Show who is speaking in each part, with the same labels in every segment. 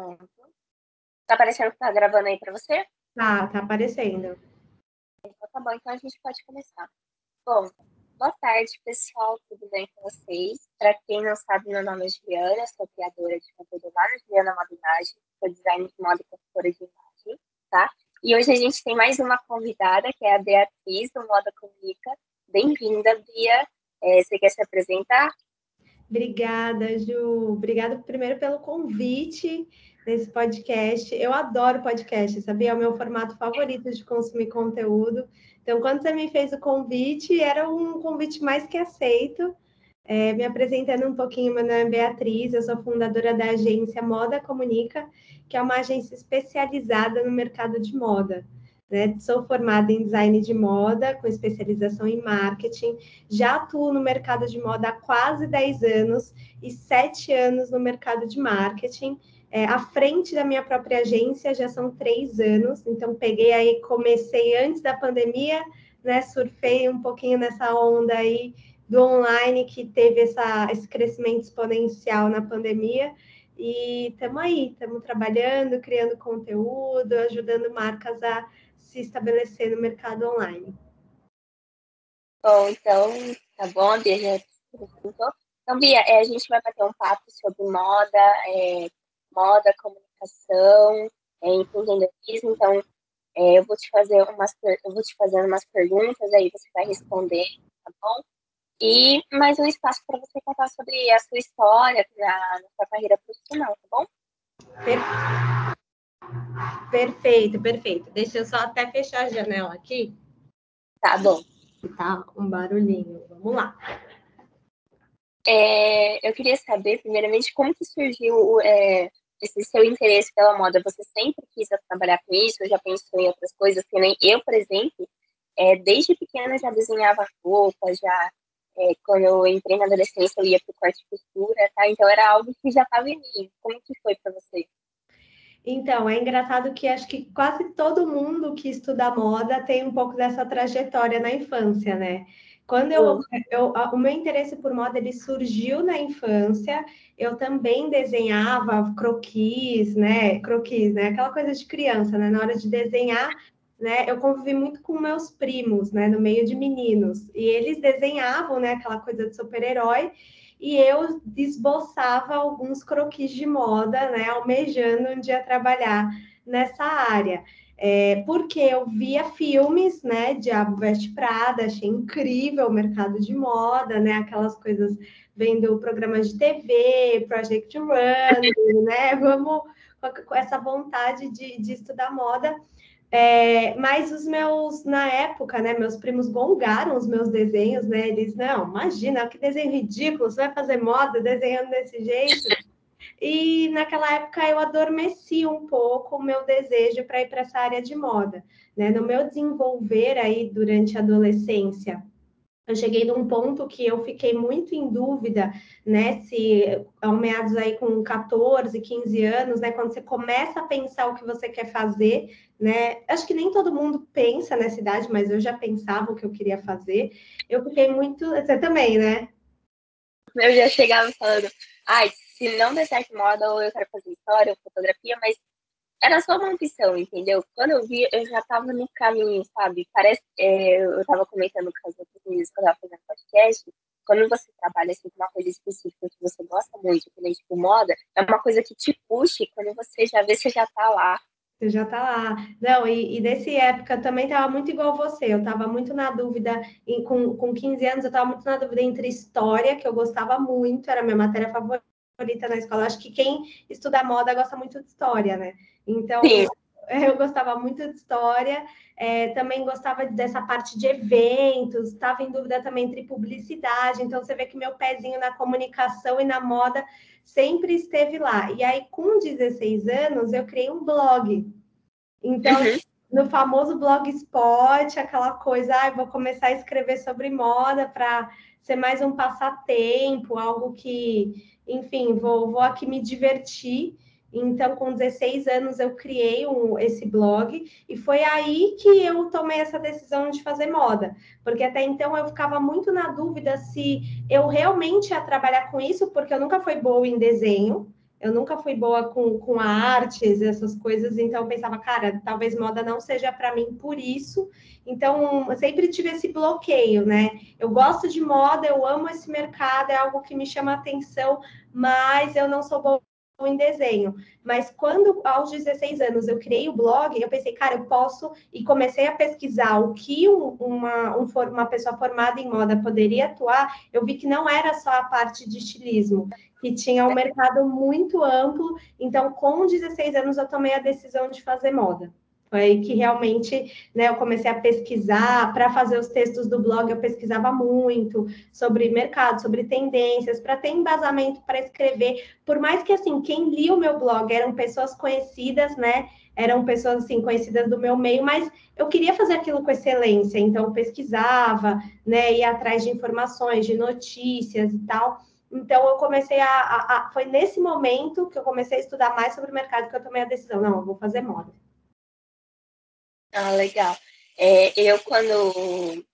Speaker 1: Pronto. Tá aparecendo que tá gravando aí pra você?
Speaker 2: Tá, tá aparecendo.
Speaker 1: Então tá bom, então a gente pode começar. Bom, boa tarde, pessoal, tudo bem com vocês? Para quem não sabe, meu nome é Juliana, sou criadora de conteúdo lá no Juliana Moda Imagem, sou designer de moda e consultora de imagem, tá? E hoje a gente tem mais uma convidada, que é a Beatriz, do Moda Comunica. Bem-vinda, Bia. É, você quer se apresentar?
Speaker 2: Obrigada, Ju. Obrigada primeiro pelo convite nesse podcast. Eu adoro podcast, sabia? É o meu formato favorito de consumir conteúdo. Então, quando você me fez o convite, era um convite mais que aceito. É, me apresentando um pouquinho, meu nome é Beatriz, eu sou fundadora da agência Moda Comunica, que é uma agência especializada no mercado de moda. Né? Sou formada em design de moda, com especialização em marketing. Já atuo no mercado de moda há quase 10 anos e 7 anos no mercado de marketing. É, à frente da minha própria agência já são três anos, então peguei aí, comecei antes da pandemia, né? Surfei um pouquinho nessa onda aí do online que teve essa, esse crescimento exponencial na pandemia. E estamos aí, estamos trabalhando, criando conteúdo, ajudando marcas a se estabelecer no mercado online.
Speaker 1: Bom, então, tá bom, Bia já perguntou. Então, Bia, é, a gente vai bater um papo sobre moda, é, moda, comunicação, é, empreendedorismo. Então, é, eu vou te fazer umas eu vou te fazer umas perguntas, aí você vai responder, tá bom? E mais um espaço para você contar sobre a sua história na sua carreira profissional, tá bom?
Speaker 2: Perfeito, perfeito. Deixa eu só até fechar a janela aqui.
Speaker 1: Tá bom.
Speaker 2: Tá um barulhinho. Vamos lá.
Speaker 1: É, eu queria saber, primeiramente, como que surgiu é, esse seu interesse pela moda? Você sempre quis trabalhar com isso? Já pensou em outras coisas? Que nem eu, por exemplo, é, desde pequena já desenhava roupa, já é, quando eu entrei na adolescência eu ia para o corte e costura, tá? Então era algo que já estava em mim. Como que foi para você?
Speaker 2: Então, é engraçado que acho que quase todo mundo que estuda moda tem um pouco dessa trajetória na infância, né? Quando eu, eu, o meu interesse por moda ele surgiu na infância, eu também desenhava croquis, né? Croquis, né? Aquela coisa de criança, né? Na hora de desenhar, né? Eu convivi muito com meus primos, né? No meio de meninos. E eles desenhavam, né? Aquela coisa de super-herói e eu esboçava alguns croquis de moda, né, almejando um dia trabalhar nessa área. É, porque eu via filmes, né, Diabo Veste Prada, achei incrível o mercado de moda, né, aquelas coisas, vendo programas de TV, Project Run, né, vamos com essa vontade de, de estudar moda, é, mas os meus, na época, né, meus primos gongaram os meus desenhos, né? Eles, não, imagina, que desenho ridículo, você vai fazer moda desenhando desse jeito. E naquela época eu adormeci um pouco o meu desejo para ir para essa área de moda, né? No meu desenvolver aí durante a adolescência, eu cheguei num ponto que eu fiquei muito em dúvida, né? Se ao meados aí com 14, 15 anos, né? Quando você começa a pensar o que você quer fazer, né? Acho que nem todo mundo pensa nessa idade, mas eu já pensava o que eu queria fazer. Eu fiquei muito. Você também, né?
Speaker 1: Eu já chegava falando, ai, se não der certo ou eu quero fazer história ou fotografia, mas era só uma opção, entendeu? Quando eu vi, eu já tava no caminho, sabe? Parece, é, eu tava comentando com as outras meninas quando eu tava fazendo podcast, quando você trabalha assim, com uma coisa específica que você gosta muito, que nem tipo moda, é uma coisa que te puxa, e quando você já vê, você já tá lá.
Speaker 2: Você já tá lá. Não, e, e desse época também tava muito igual você. Eu tava muito na dúvida, em, com, com 15 anos, eu tava muito na dúvida entre história, que eu gostava muito, era a minha matéria favorita na escola. Acho que quem estuda moda gosta muito de história, né? Então, Sim. eu gostava muito de história, é, também gostava dessa parte de eventos, estava em dúvida também entre publicidade. Então, você vê que meu pezinho na comunicação e na moda sempre esteve lá. E aí, com 16 anos, eu criei um blog. Então, uhum. No famoso blogspot, aquela coisa, ah, vou começar a escrever sobre moda para ser mais um passatempo, algo que, enfim, vou, vou aqui me divertir. Então, com 16 anos, eu criei um, esse blog e foi aí que eu tomei essa decisão de fazer moda, porque até então eu ficava muito na dúvida se eu realmente ia trabalhar com isso, porque eu nunca fui boa em desenho, eu nunca fui boa com, com artes, essas coisas, então eu pensava, cara, talvez moda não seja para mim por isso. Então, eu sempre tive esse bloqueio, né? Eu gosto de moda, eu amo esse mercado, é algo que me chama atenção, mas eu não sou boa em desenho. Mas quando, aos 16 anos, eu criei o blog, eu pensei, cara, eu posso, e comecei a pesquisar o que um, uma, um, uma pessoa formada em moda poderia atuar, eu vi que não era só a parte de estilismo, que tinha um mercado muito amplo. Então, com 16 anos, eu tomei a decisão de fazer moda. Foi aí que realmente né, eu comecei a pesquisar. Para fazer os textos do blog, eu pesquisava muito sobre mercado, sobre tendências, para ter embasamento para escrever. Por mais que, assim, quem lia o meu blog eram pessoas conhecidas, né? Eram pessoas, assim, conhecidas do meu meio, mas eu queria fazer aquilo com excelência. Então, pesquisava, né? Ia atrás de informações, de notícias e tal. Então, eu comecei a, a, a, Foi nesse momento que eu comecei a estudar mais sobre o mercado que eu tomei a decisão. Não, eu vou fazer moda.
Speaker 1: Ah, legal. É, eu, quando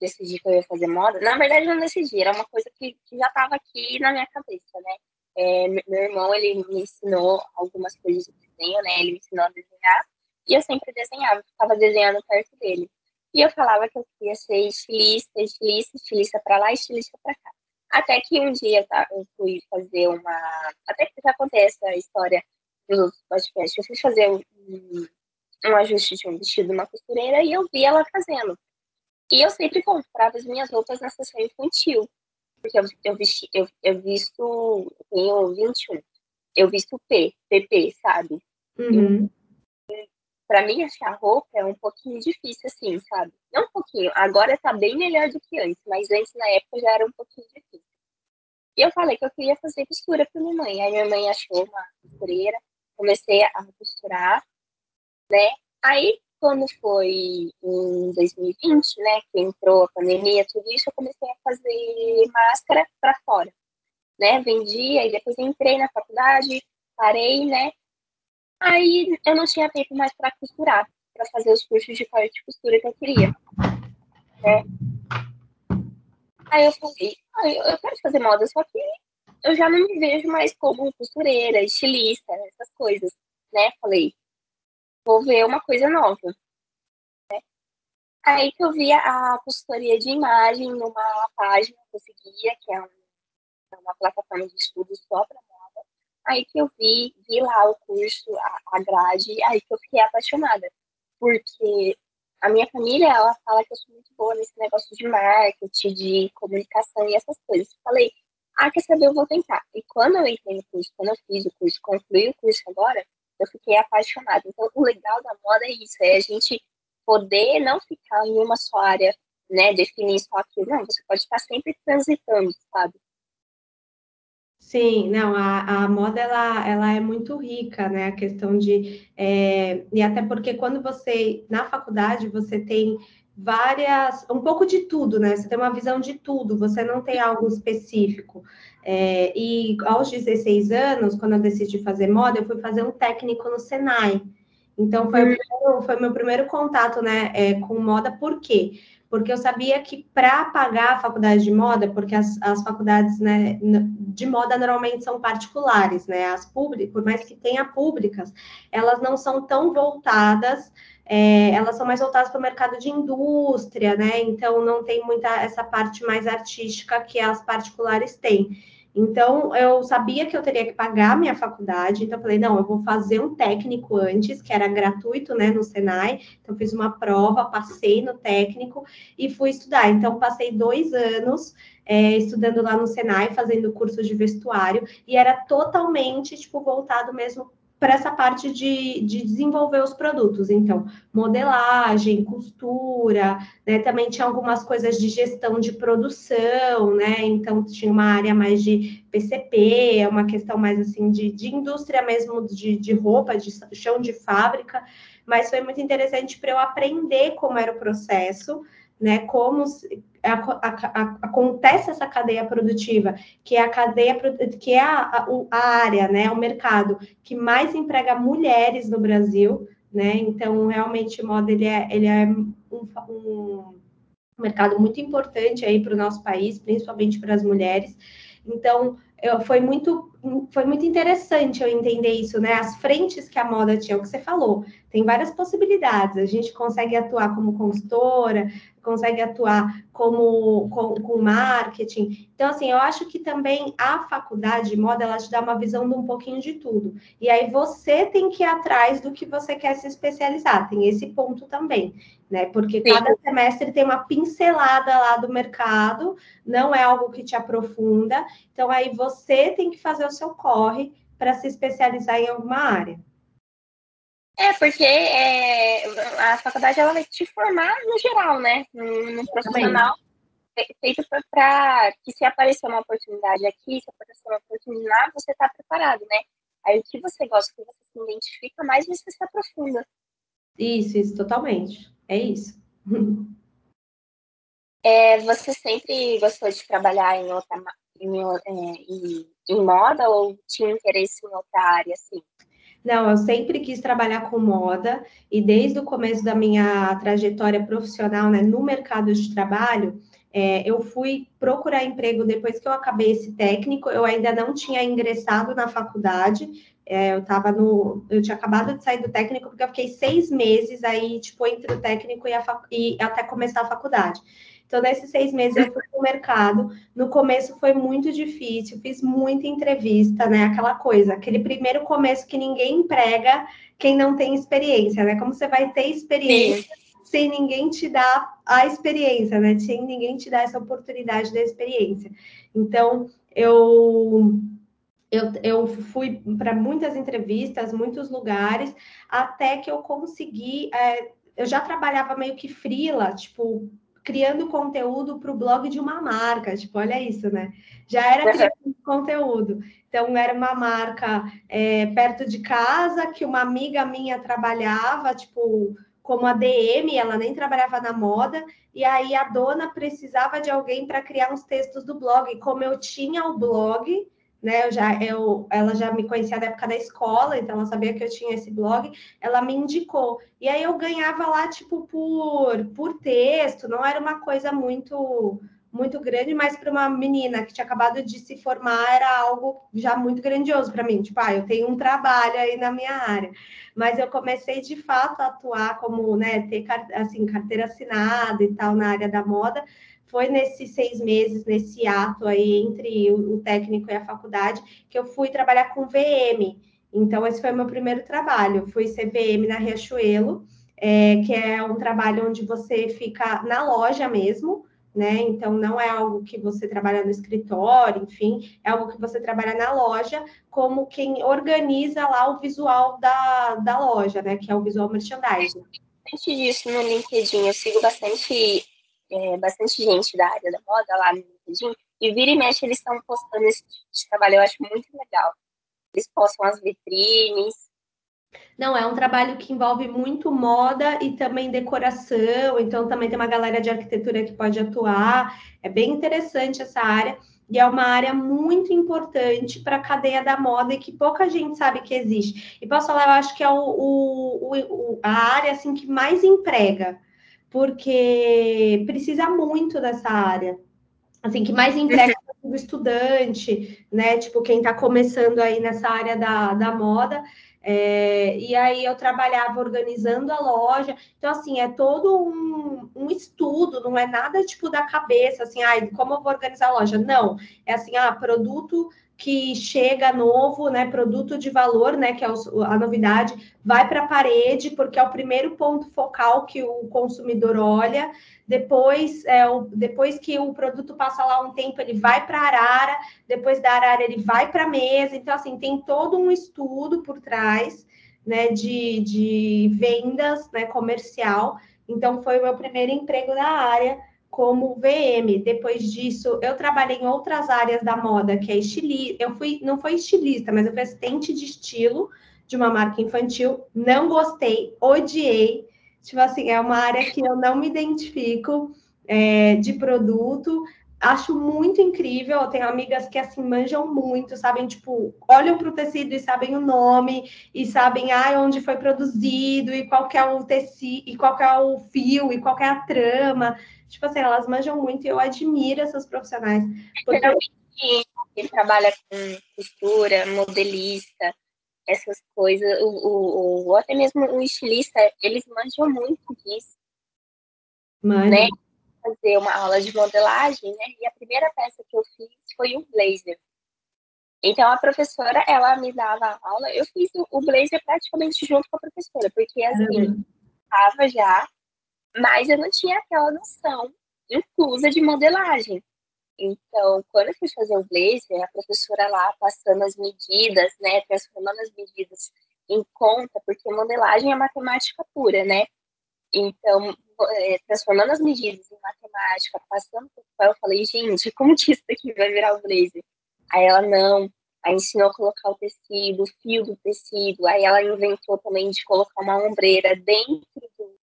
Speaker 1: decidi que eu ia fazer moda, na verdade, não decidi, era uma coisa que, que já estava aqui na minha cabeça, né? É, meu irmão, ele me ensinou algumas coisas de desenho, né? Ele me ensinou a desenhar e eu sempre desenhava, ficava desenhando perto dele. E eu falava que eu queria ser estilista, estilista, estilista para lá, estilista para cá. Até que um dia tá, eu fui fazer uma. Até que já acontece a história do podcast. Eu fui fazer um, um ajuste de um vestido numa costureira e eu vi ela fazendo. E eu sempre comprava as minhas roupas na sessão infantil. Porque eu, eu, vesti, eu, eu visto. Eu tenho 21. Eu visto P, PP, sabe?
Speaker 2: Uhum.
Speaker 1: Pra mim, achar roupa é um pouquinho difícil, assim, sabe? Não um pouquinho. Agora tá bem melhor do que antes, mas antes, na época, já era um pouquinho difícil. E eu falei que eu queria fazer costura pra minha mãe. Aí minha mãe achou uma costureira, comecei a costurar, né? Aí, quando foi em 2020, né, que entrou a pandemia, tudo isso, eu comecei a fazer máscara para fora, né? Vendi, aí depois entrei na faculdade, parei, né? Aí eu não tinha tempo mais para costurar, para fazer os cursos de corte de costura que eu queria. Né? Aí eu falei, ah, eu quero fazer moda, só que eu já não me vejo mais como costureira, estilista, essas coisas, né? Falei, vou ver uma coisa nova. Né? Aí que eu vi a consultoria de imagem numa página que eu seguia, que é uma plataforma de estudos só para Aí que eu vi, vi lá o curso, a, a grade, aí que eu fiquei apaixonada. Porque a minha família, ela fala que eu sou muito boa nesse negócio de marketing, de comunicação e essas coisas. Falei, ah, quer saber, eu vou tentar. E quando eu entrei no curso, quando eu fiz o curso, concluí o curso agora, eu fiquei apaixonada. Então, o legal da moda é isso, é a gente poder não ficar em uma só área, né, definir só aquilo. Não, você pode estar sempre transitando, sabe?
Speaker 2: Sim, não, a, a moda ela, ela é muito rica, né? A questão de. É, e até porque quando você, na faculdade, você tem várias, um pouco de tudo, né? Você tem uma visão de tudo, você não tem algo específico. É, e aos 16 anos, quando eu decidi fazer moda, eu fui fazer um técnico no Senai. Então foi, o foi meu primeiro contato, né, é, com moda, por quê? porque eu sabia que para pagar a faculdade de moda, porque as, as faculdades né, de moda normalmente são particulares, né? As públicas, por mais que tenha públicas, elas não são tão voltadas, é, elas são mais voltadas para o mercado de indústria, né? Então não tem muita essa parte mais artística que as particulares têm. Então, eu sabia que eu teria que pagar minha faculdade, então eu falei, não, eu vou fazer um técnico antes, que era gratuito, né, no Senai. Então, fiz uma prova, passei no técnico e fui estudar. Então, passei dois anos é, estudando lá no Senai, fazendo curso de vestuário, e era totalmente, tipo, voltado mesmo para essa parte de, de, desenvolver os produtos. Então, modelagem, costura, né? Também tinha algumas coisas de gestão de produção, né? Então, tinha uma área mais de PCP, é uma questão mais assim de, de indústria mesmo, de, de roupa, de chão de fábrica. Mas foi muito interessante para eu aprender como era o processo, né? Como a, a, a, acontece essa cadeia produtiva, que é a cadeia que é a, área, né? O mercado que mais emprega mulheres no Brasil, né? Então, realmente, moda ele é, ele é um, um mercado muito importante aí para o nosso país, principalmente para as mulheres. Então, eu, foi muito foi muito interessante eu entender isso, né? As frentes que a moda tinha, o que você falou, tem várias possibilidades. A gente consegue atuar como consultora, consegue atuar como com, com, marketing. Então, assim, eu acho que também a faculdade de moda ela te dá uma visão de um pouquinho de tudo. E aí você tem que ir atrás do que você quer se especializar. Tem esse ponto também, né? Porque Sim. cada semestre tem uma pincelada lá do mercado, não é algo que te aprofunda. Então, aí você tem que fazer o seu corre para se especializar em alguma área.
Speaker 1: É, porque é, a faculdade ela vai te formar no geral, né? No, no profissional feito para que se aparecer uma oportunidade aqui, se aparecer uma oportunidade, você está preparado, né? Aí o que você gosta, o que você se identifica, mais você se aprofunda.
Speaker 2: Isso, isso, totalmente. É isso.
Speaker 1: É, você sempre gostou de trabalhar em outra em, é, em, em moda ou tinha interesse em outra área, assim?
Speaker 2: Não, eu sempre quis trabalhar com moda e desde o começo da minha trajetória profissional né, no mercado de trabalho, é, eu fui procurar emprego depois que eu acabei esse técnico. Eu ainda não tinha ingressado na faculdade. É, eu estava no, eu tinha acabado de sair do técnico porque eu fiquei seis meses aí, tipo, entre o técnico e, a, e até começar a faculdade. Então, nesses seis meses, eu fui para o mercado. No começo foi muito difícil, fiz muita entrevista, né? Aquela coisa, aquele primeiro começo que ninguém emprega quem não tem experiência, né? Como você vai ter experiência Sim. sem ninguém te dar a experiência, né? Sem ninguém te dar essa oportunidade da experiência. Então, eu eu, eu fui para muitas entrevistas, muitos lugares, até que eu consegui. É, eu já trabalhava meio que frila, tipo, criando conteúdo para o blog de uma marca. Tipo, olha isso, né? Já era criando conteúdo. Então, era uma marca é, perto de casa que uma amiga minha trabalhava, tipo, como a DM, ela nem trabalhava na moda, e aí a dona precisava de alguém para criar uns textos do blog. Como eu tinha o blog, né? Eu já, eu, ela já me conhecia da época da escola, então ela sabia que eu tinha esse blog, ela me indicou. E aí eu ganhava lá, tipo, por, por texto, não era uma coisa muito muito grande, mas para uma menina que tinha acabado de se formar era algo já muito grandioso para mim. Tipo, ah, eu tenho um trabalho aí na minha área. Mas eu comecei de fato a atuar como, né, ter assim, carteira assinada e tal na área da moda foi nesses seis meses, nesse ato aí entre o, técnico e a faculdade, que eu fui trabalhar com VM. Então, esse foi o meu primeiro trabalho. Eu fui ser VM na Riachuelo, é, que é um trabalho onde você fica na loja mesmo, né? Então, não é algo que você trabalha no escritório, enfim, é algo que você trabalha na loja, como quem organiza lá o visual da, da loja, né? Que é o visual merchandising.
Speaker 1: Disso, no LinkedIn, eu sigo bastante é, bastante gente da área da moda lá no LinkedIn, e vira e mexe eles estão postando esse tipo de trabalho, eu acho muito legal. Eles postam as vitrines.
Speaker 2: Não, é um trabalho que envolve muito moda e também decoração, então também tem uma galera de arquitetura que pode atuar. É bem interessante essa área e é uma área muito importante para a cadeia da moda e que pouca gente sabe que existe. E posso falar, eu acho que é o, o, o, a área assim que mais emprega porque precisa muito dessa área. Assim, que mais emprega o estudante, né? Tipo, quem está começando aí nessa área da, da moda. É, e aí eu trabalhava organizando a loja. Então, assim, é todo um, um, estudo, não é nada tipo da cabeça, assim, ah, como eu vou organizar a loja? Não, é assim, ah, produto que chega novo, né, produto de valor, né, que é a novidade, vai para a parede, porque é o primeiro ponto focal que o consumidor olha. Depois, é, o, depois que o produto passa lá um tempo, ele vai para a arara, depois da arara ele vai para a mesa. Então, assim, tem todo um estudo por trás, né, de, de vendas, né, comercial. Então, foi o meu primeiro emprego na área como VM. Depois disso, eu trabalhei em outras áreas da moda, que é estilista. Eu fui, não foi estilista, mas eu fui assistente de estilo de uma marca infantil. Não gostei, odiei. Tipo assim, é uma área que eu não me identifico é, de produto. Acho muito incrível. Eu tenho amigas que assim manjam muito, sabem, tipo, olham para o tecido e sabem o nome, e sabem ah, onde foi produzido, e qual é o tecido, e qual é o fio, e qual é a trama. Tipo assim, elas manjam muito e eu admiro essas profissionais. Porque...
Speaker 1: quem trabalha com costura, modelista, essas coisas, o, o, até mesmo o estilista, eles manjam muito disso.
Speaker 2: Mano.
Speaker 1: Né? Fazer uma aula de modelagem, né? E a primeira peça que eu fiz foi um blazer. Então a professora, ela me dava aula, eu fiz o blazer praticamente junto com a professora, porque assim, estava já, mas eu não tinha aquela noção inclusa de modelagem. Então, quando eu fui fazer o blazer, a professora lá passando as medidas, né, transformando as medidas em conta, porque modelagem é matemática pura, né? Então, é, transformando as medidas em matemática, passando por papel, eu falei, gente, como que isso daqui vai virar o blazer? Aí ela, não, aí ensinou a colocar o tecido, o fio do tecido, aí ela inventou também de colocar uma ombreira dentro do,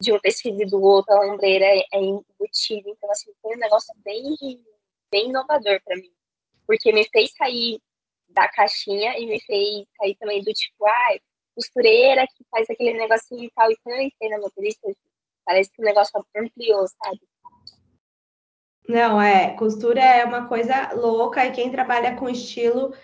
Speaker 1: de um tecido e do outro, a ombreira é, é embutida, então assim, foi um negócio bem, bem inovador para mim, porque me fez sair da caixinha e me fez sair também do tipo, ah, costureira que faz aquele negocinho e tal, e quando eu entrei na motorista, parece que o negócio ampliou, sabe?
Speaker 2: Não, é, costura é uma coisa louca e quem trabalha com estilo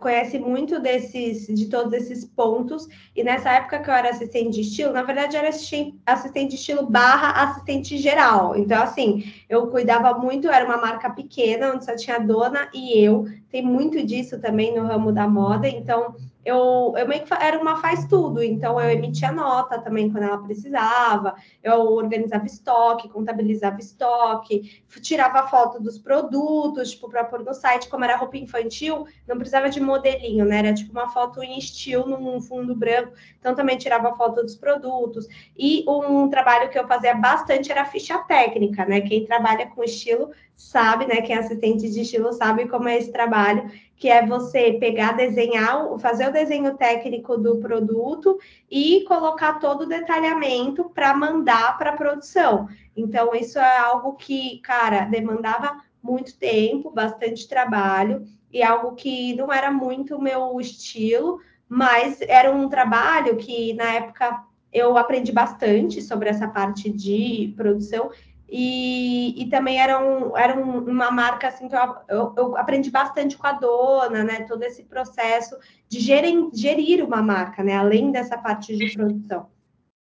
Speaker 2: conhece muito desses, de todos esses pontos. E nessa época que eu era assistente de estilo, na verdade, era assistente de estilo barra assistente geral. Então, assim, eu cuidava muito, era uma marca pequena, onde só tinha dona e eu. Tem muito disso também no ramo da moda. Então, eu, eu meio que era uma faz tudo, então eu emitia nota também quando ela precisava, eu organizava estoque, contabilizava estoque, tirava foto dos produtos, tipo, para pôr no site, como era roupa infantil, não precisava de modelinho, né? Era tipo uma foto em estilo num fundo branco, então também tirava foto dos produtos. E um trabalho que eu fazia bastante era ficha técnica, né? Quem trabalha com estilo sabe, né? Quem é assistente de estilo sabe como é esse trabalho que é você pegar, desenhar, fazer o desenho técnico do produto e colocar todo o detalhamento para mandar para a produção. Então, isso é algo que, cara, demandava muito tempo, bastante trabalho, e algo que não era muito o meu estilo, mas era um trabalho que, na época, eu aprendi bastante sobre essa parte de produção e, e também era, um, era um, uma marca assim que eu, eu, eu, aprendi bastante com a dona, né? Todo esse processo de gerir, gerir uma marca, né? Além dessa parte de produção.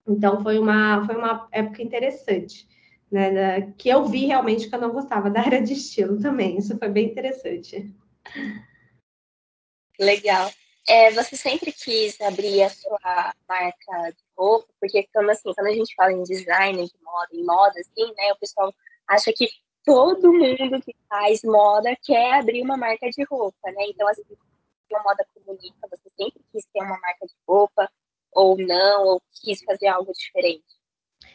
Speaker 2: Então foi uma, foi uma época interessante, né? Que eu vi realmente que eu não gostava da área de estilo também. Isso foi bem interessante.
Speaker 1: Legal. É, você sempre quis abrir a sua marca de roupa, porque quando, assim, quando a gente fala em design de moda, em moda, assim, né, o pessoal acha que todo mundo que faz moda quer abrir uma marca de roupa, né? Então, assim, a moda comunica, você sempre quis ter uma marca de roupa, ou não, ou quis fazer algo diferente?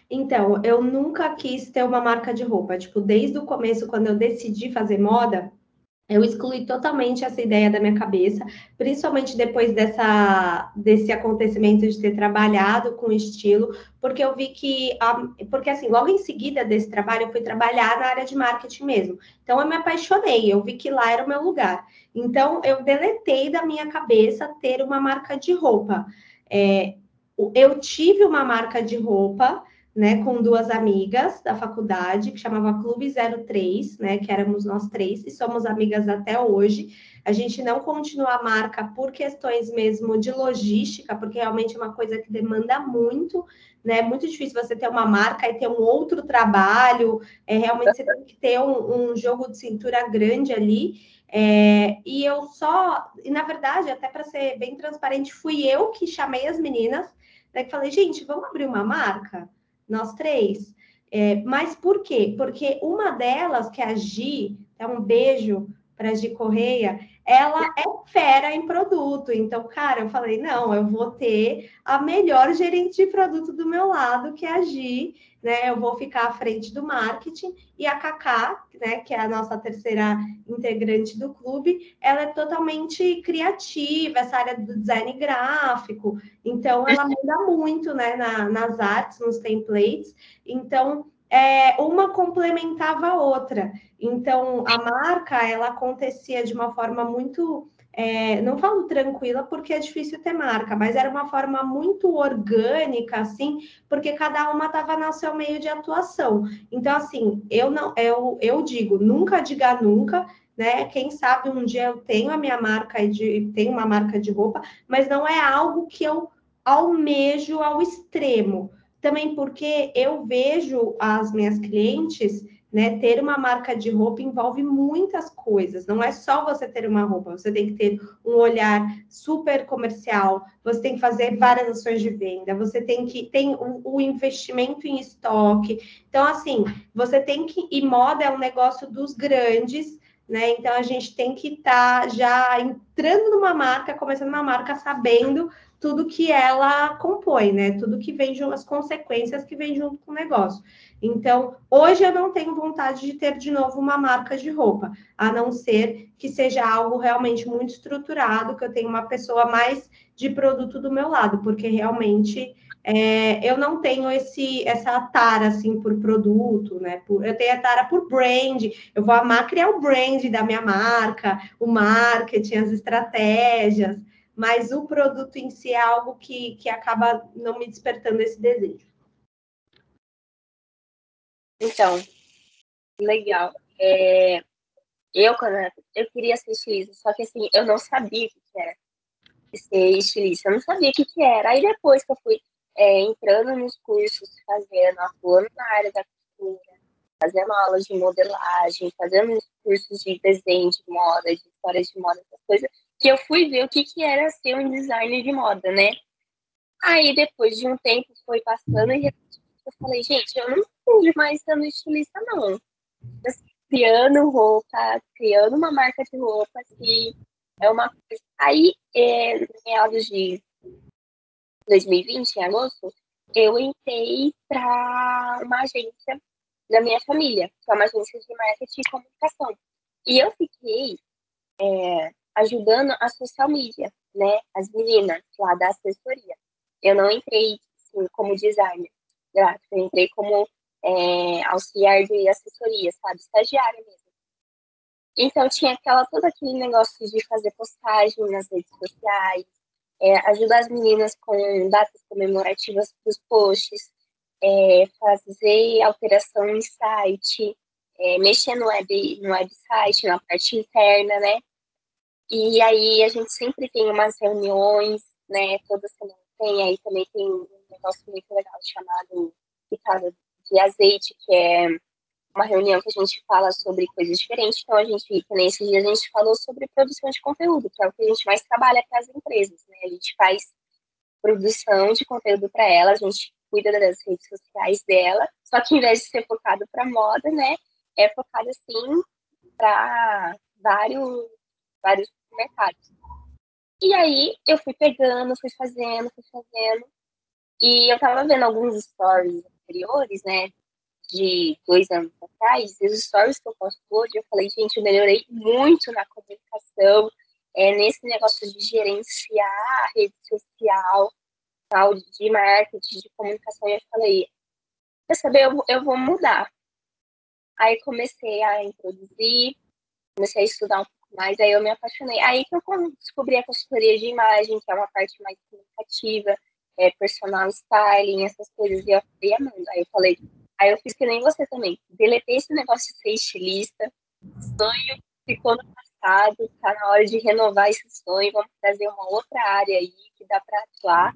Speaker 2: Então, eu nunca quis ter uma marca de roupa. Tipo, desde o começo, quando eu decidi fazer moda, eu excluí totalmente essa ideia da minha cabeça, principalmente depois dessa, desse acontecimento de ter trabalhado com estilo, porque eu vi que, porque assim, logo em seguida desse trabalho, eu fui trabalhar na área de marketing mesmo. Então, eu me apaixonei, eu vi que lá era o meu lugar. Então, eu deletei da minha cabeça ter uma marca de roupa. É, eu tive uma marca de roupa, né, com duas amigas da faculdade, que chamava Clube 03, né, que éramos nós três, e somos amigas até hoje. A gente não continua a marca por questões mesmo de logística, porque realmente é uma coisa que demanda muito, né? É muito difícil você ter uma marca e ter um outro trabalho. É, realmente você tem que ter um, um jogo de cintura grande ali. É, e eu só, e na verdade, até para ser bem transparente, fui eu que chamei as meninas, né, que falei, gente, vamos abrir uma marca? Nós três. É, mas por quê? Porque uma delas, que é a Gi, é um beijo para a Gi Correia, ela é fera em produto. Então, cara, eu falei, não, eu vou ter a melhor gerente de produto do meu lado, que é a Gi, né? Eu vou ficar à frente do marketing e a Cacá, né, que é a nossa terceira integrante do clube, ela é totalmente criativa, essa área do design gráfico. Então, ela muda muito, né, na, nas artes, nos templates. Então, é, uma complementava a outra. Então, a marca, ela acontecia de uma forma muito é, não falo tranquila porque é difícil ter marca, mas era uma forma muito orgânica, assim, porque cada uma estava no seu meio de atuação. Então, assim, eu não, eu, eu digo, nunca diga nunca, né? Quem sabe um dia eu tenho a minha marca de tenho uma marca de roupa, mas não é algo que eu almejo ao extremo. Também porque eu vejo as minhas clientes né? Ter uma marca de roupa envolve muitas coisas, não é só você ter uma roupa, você tem que ter um olhar super comercial, você tem que fazer várias ações de venda, você tem que tem o, investimento em estoque. Então, assim, você tem que. E moda é um negócio dos grandes. Né? Então a gente tem que estar tá já entrando numa marca, começando uma marca, sabendo tudo que ela compõe, né? Tudo que vem junto, as consequências que vem junto com o negócio. Então, hoje eu não tenho vontade de ter de novo uma marca de roupa, a não ser que seja algo realmente muito estruturado, que eu tenha uma pessoa mais de produto do meu lado, porque realmente é, eu não tenho esse essa tara assim por produto, né? Por, eu tenho a tara por brand, eu vou amar criar o brand da minha marca, o marketing, as estratégias, mas o produto em si é algo que, que acaba não me despertando esse desejo.
Speaker 1: Então, legal. É, eu, quando eu queria ser estilista, só que assim, eu não sabia o que era ser estilista, eu não sabia o que, era. Aí depois que eu fui é, entrando nos cursos, fazendo, atuando na área da costura, fazendo aulas de modelagem, fazendo cursos de desenho de moda, de histórias de moda, essas coisas, que eu fui ver o que, que era ser um designer de moda, né? Aí depois de um tempo foi passando e eu falei, gente, eu não pude mais sendo estilista, não. Criando roupa, criando uma marca de roupa, que é uma coisa. Aí, é, meados de 2020, em agosto, eu entrei para uma agência da minha família, que é uma agência de marketing e comunicação. E eu fiquei é, ajudando a social media, né? As meninas lá da assessoria. Eu não entrei assim, como designer gráfico. Eu entrei como é, auxiliar de assessoria, sabe? Estagiária mesmo. Então tinha aquela, todo aquele negócio de fazer postagem nas redes sociais, é, ajudar as meninas com datas comemorativas para os posts, é, fazer alteração em site, é, mexer no, web, no website, na parte interna, né? E aí a gente sempre tem umas reuniões, né? Toda semana tem, aí também tem um negócio muito legal chamado picada de azeite, que é uma reunião que a gente fala sobre coisas diferentes. Então, a gente, nesses dias, a gente falou sobre produção de conteúdo, que é o que a gente mais trabalha para as empresas, né? A gente faz produção de conteúdo para elas, a gente cuida das redes sociais dela, só que em vez de ser focado para moda, né, é focado, assim, para vários, vários mercados. E aí eu fui pegando, fui fazendo, fui fazendo. E eu tava vendo alguns stories anteriores, né? De dois anos atrás, e os stories que eu posto hoje, eu falei, gente, eu melhorei muito na comunicação, é, nesse negócio de gerenciar a rede social, tal, de marketing, de comunicação, e eu falei, quer saber, eu, eu vou mudar. Aí comecei a introduzir, comecei a estudar um mas aí eu me apaixonei. Aí que eu descobri a consultoria de imagem, que é uma parte mais comunicativa, é, personal styling, essas coisas, e eu fiquei amando. Aí eu falei, aí eu fiz que nem você também. Deletei esse negócio de ser estilista, sonho ficou no passado, tá na hora de renovar esse sonho, vamos trazer uma outra área aí que dá para atuar.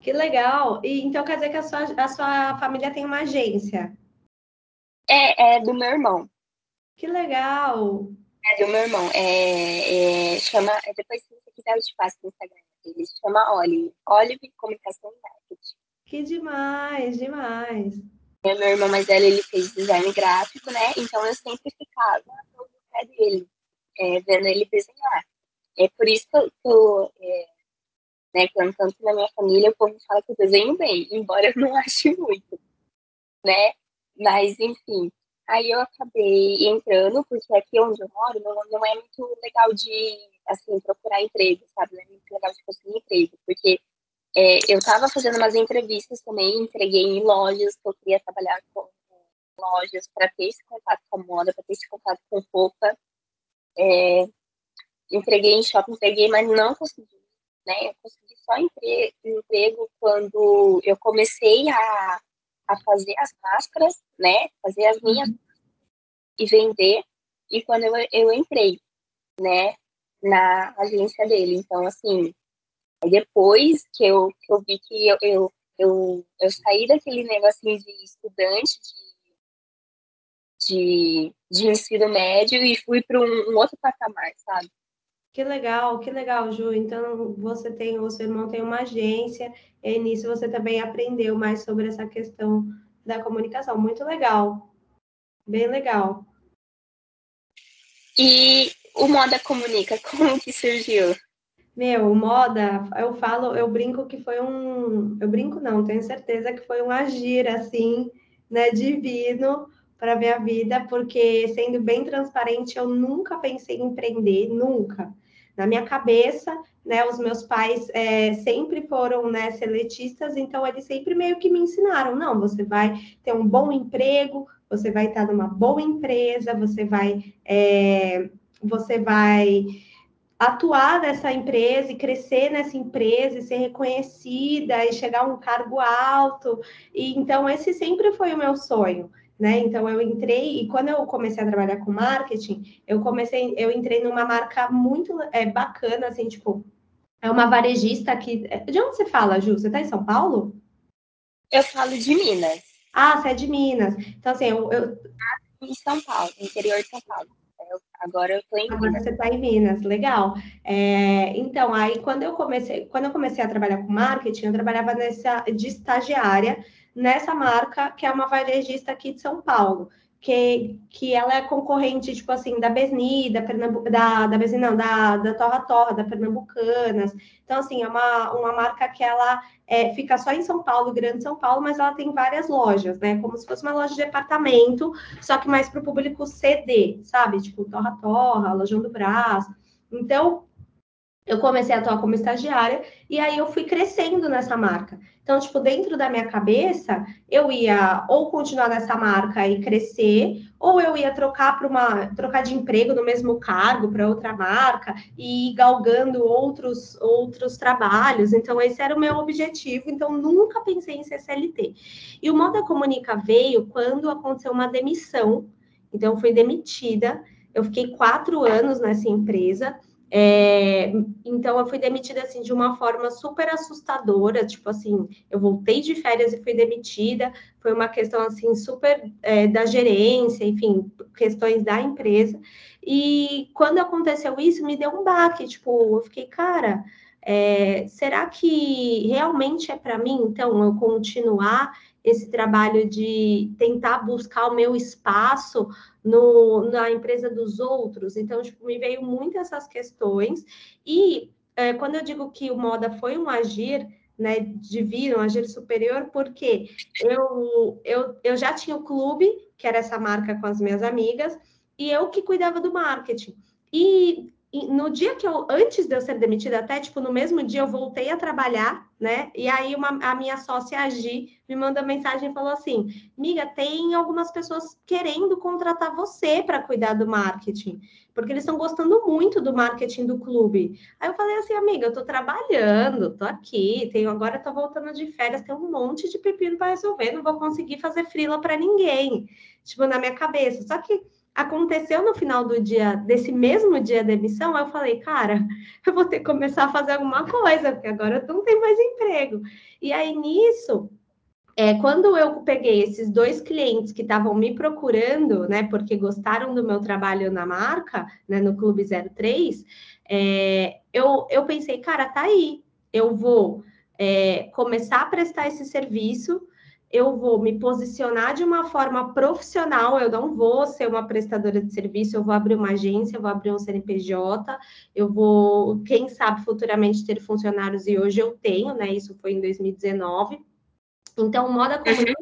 Speaker 2: Que legal! E então quer dizer que a sua, a sua família tem uma agência?
Speaker 1: É, é do meu irmão.
Speaker 2: Que legal!
Speaker 1: É do meu irmão. É, é, chama, é, depois, se você quiser, eu te passo no Instagram. Ele se chama Olive. Olive Comunicação e Marketing.
Speaker 2: Que demais, demais.
Speaker 1: É, meu irmão mais velho, ele fez design gráfico, né? Então eu sempre ficava no pé dele, é, vendo ele desenhar. É por isso que eu, tô, é, né, tanto na minha família, o povo fala que eu desenho bem, embora eu não ache muito, né? Mas, enfim, Aí eu acabei entrando, porque aqui onde eu moro não, não é muito legal de, assim, procurar emprego, sabe? Não é muito legal de conseguir emprego, porque é, eu estava fazendo umas entrevistas também, entreguei em lojas, que eu queria trabalhar com lojas para ter esse contato com a moda, para ter esse contato com roupa. É, entreguei em shopping, entreguei, mas não consegui, né? Eu consegui só emprego, emprego quando eu comecei a a fazer as máscaras, né? Fazer as minhas. Uhum. e vender. E quando eu, eu entrei, né, na agência dele. Então, assim, depois que eu, que eu vi que eu, eu, eu, eu saí daquele negocinho de estudante, de, de, de ensino médio e fui para um, um outro patamar, sabe?
Speaker 2: Que legal, que legal, Ju. Então, você tem, o seu irmão tem uma agência, e nisso você também aprendeu mais sobre essa questão da comunicação. Muito legal. Bem legal.
Speaker 1: E o Moda Comunica, como que surgiu?
Speaker 2: Meu, moda, eu falo, eu brinco que foi um. Eu brinco, não, tenho certeza que foi um agir, assim, né, divino para minha vida, porque, sendo bem transparente, eu nunca pensei em empreender, nunca. Na minha cabeça, né, os meus pais é, sempre foram né, seletistas, então eles sempre meio que me ensinaram: não, você vai ter um bom emprego, você vai estar numa boa empresa, você vai. É, você vai atuar nessa empresa e crescer nessa empresa e ser reconhecida e chegar a um cargo alto. E então esse sempre foi o meu sonho. Né? Então eu entrei e quando eu comecei a trabalhar com marketing, eu comecei, eu entrei numa marca muito é, bacana, assim, tipo, é uma varejista aqui. De onde você fala, Ju? Você está em São Paulo?
Speaker 1: Eu falo de Minas.
Speaker 2: Ah, você é de Minas. Então, assim, eu. eu...
Speaker 1: Em São Paulo, interior de São Paulo. agora eu estou em
Speaker 2: Agora Minas. você está em Minas, legal. É, então, aí quando eu comecei, quando eu comecei a trabalhar com marketing, eu trabalhava nessa de estagiária nessa marca, que é uma varejista aqui de São Paulo, que, que ela é concorrente, tipo assim, da Besni, da Pernambu da, da Besni, não, da, da Torra Torra, da Pernambucanas. Então, assim, é uma, uma marca que ela é, fica só em São Paulo, Grande São Paulo, mas ela tem várias lojas, né? Como se fosse uma loja de departamento, só que mais para o público CD, sabe? Tipo, Torra Torra, Lojão do Brás. Então, eu comecei a atuar como estagiária e aí eu fui crescendo nessa marca. Então, tipo, dentro da minha cabeça, eu ia ou continuar nessa marca e crescer, ou eu ia trocar para uma trocar de emprego no mesmo cargo para outra marca e ir galgando outros outros trabalhos. Então, esse era o meu objetivo. Então, nunca pensei em ser CLT. E o Moda Comunica veio quando aconteceu uma demissão. Então, fui demitida. Eu fiquei quatro anos nessa empresa é, então eu fui demitida assim de uma forma super assustadora, tipo assim, eu voltei de férias e fui demitida, foi uma questão assim super é, da gerência, enfim, questões da empresa. E quando aconteceu isso, me deu um baque, tipo, eu fiquei, cara, é, será que realmente é para mim, então, eu continuar esse trabalho de tentar buscar o meu espaço no, na empresa dos outros. Então, tipo, me veio muito essas questões. E é, quando eu digo que o moda foi um agir, né, divino, um agir superior, porque eu, eu, eu já tinha o clube, que era essa marca com as minhas amigas, e eu que cuidava do marketing. E no dia que eu, antes de eu ser demitida, até tipo no mesmo dia eu voltei a trabalhar, né? E aí uma, a minha sócia Agi me mandou mensagem e falou assim: Miga, tem algumas pessoas querendo contratar você para cuidar do marketing, porque eles estão gostando muito do marketing do clube. Aí eu falei assim, amiga, eu tô trabalhando, tô aqui, tenho agora tô voltando de férias, tem um monte de pepino para resolver, não vou conseguir fazer frila para ninguém, tipo na minha cabeça. Só que aconteceu no final do dia, desse mesmo dia da emissão, eu falei, cara, eu vou ter que começar a fazer alguma coisa, porque agora eu não tenho mais emprego. E aí, nisso, é, quando eu peguei esses dois clientes que estavam me procurando, né, porque gostaram do meu trabalho na marca, né, no Clube 03, é, eu, eu pensei, cara, tá aí, eu vou é, começar a prestar esse serviço, eu vou me posicionar de uma forma profissional, eu não vou ser uma prestadora de serviço, eu vou abrir uma agência, eu vou abrir um CNPJ, eu vou, quem sabe, futuramente ter funcionários, e hoje eu tenho, né? Isso foi em 2019. Então, o moda comunica,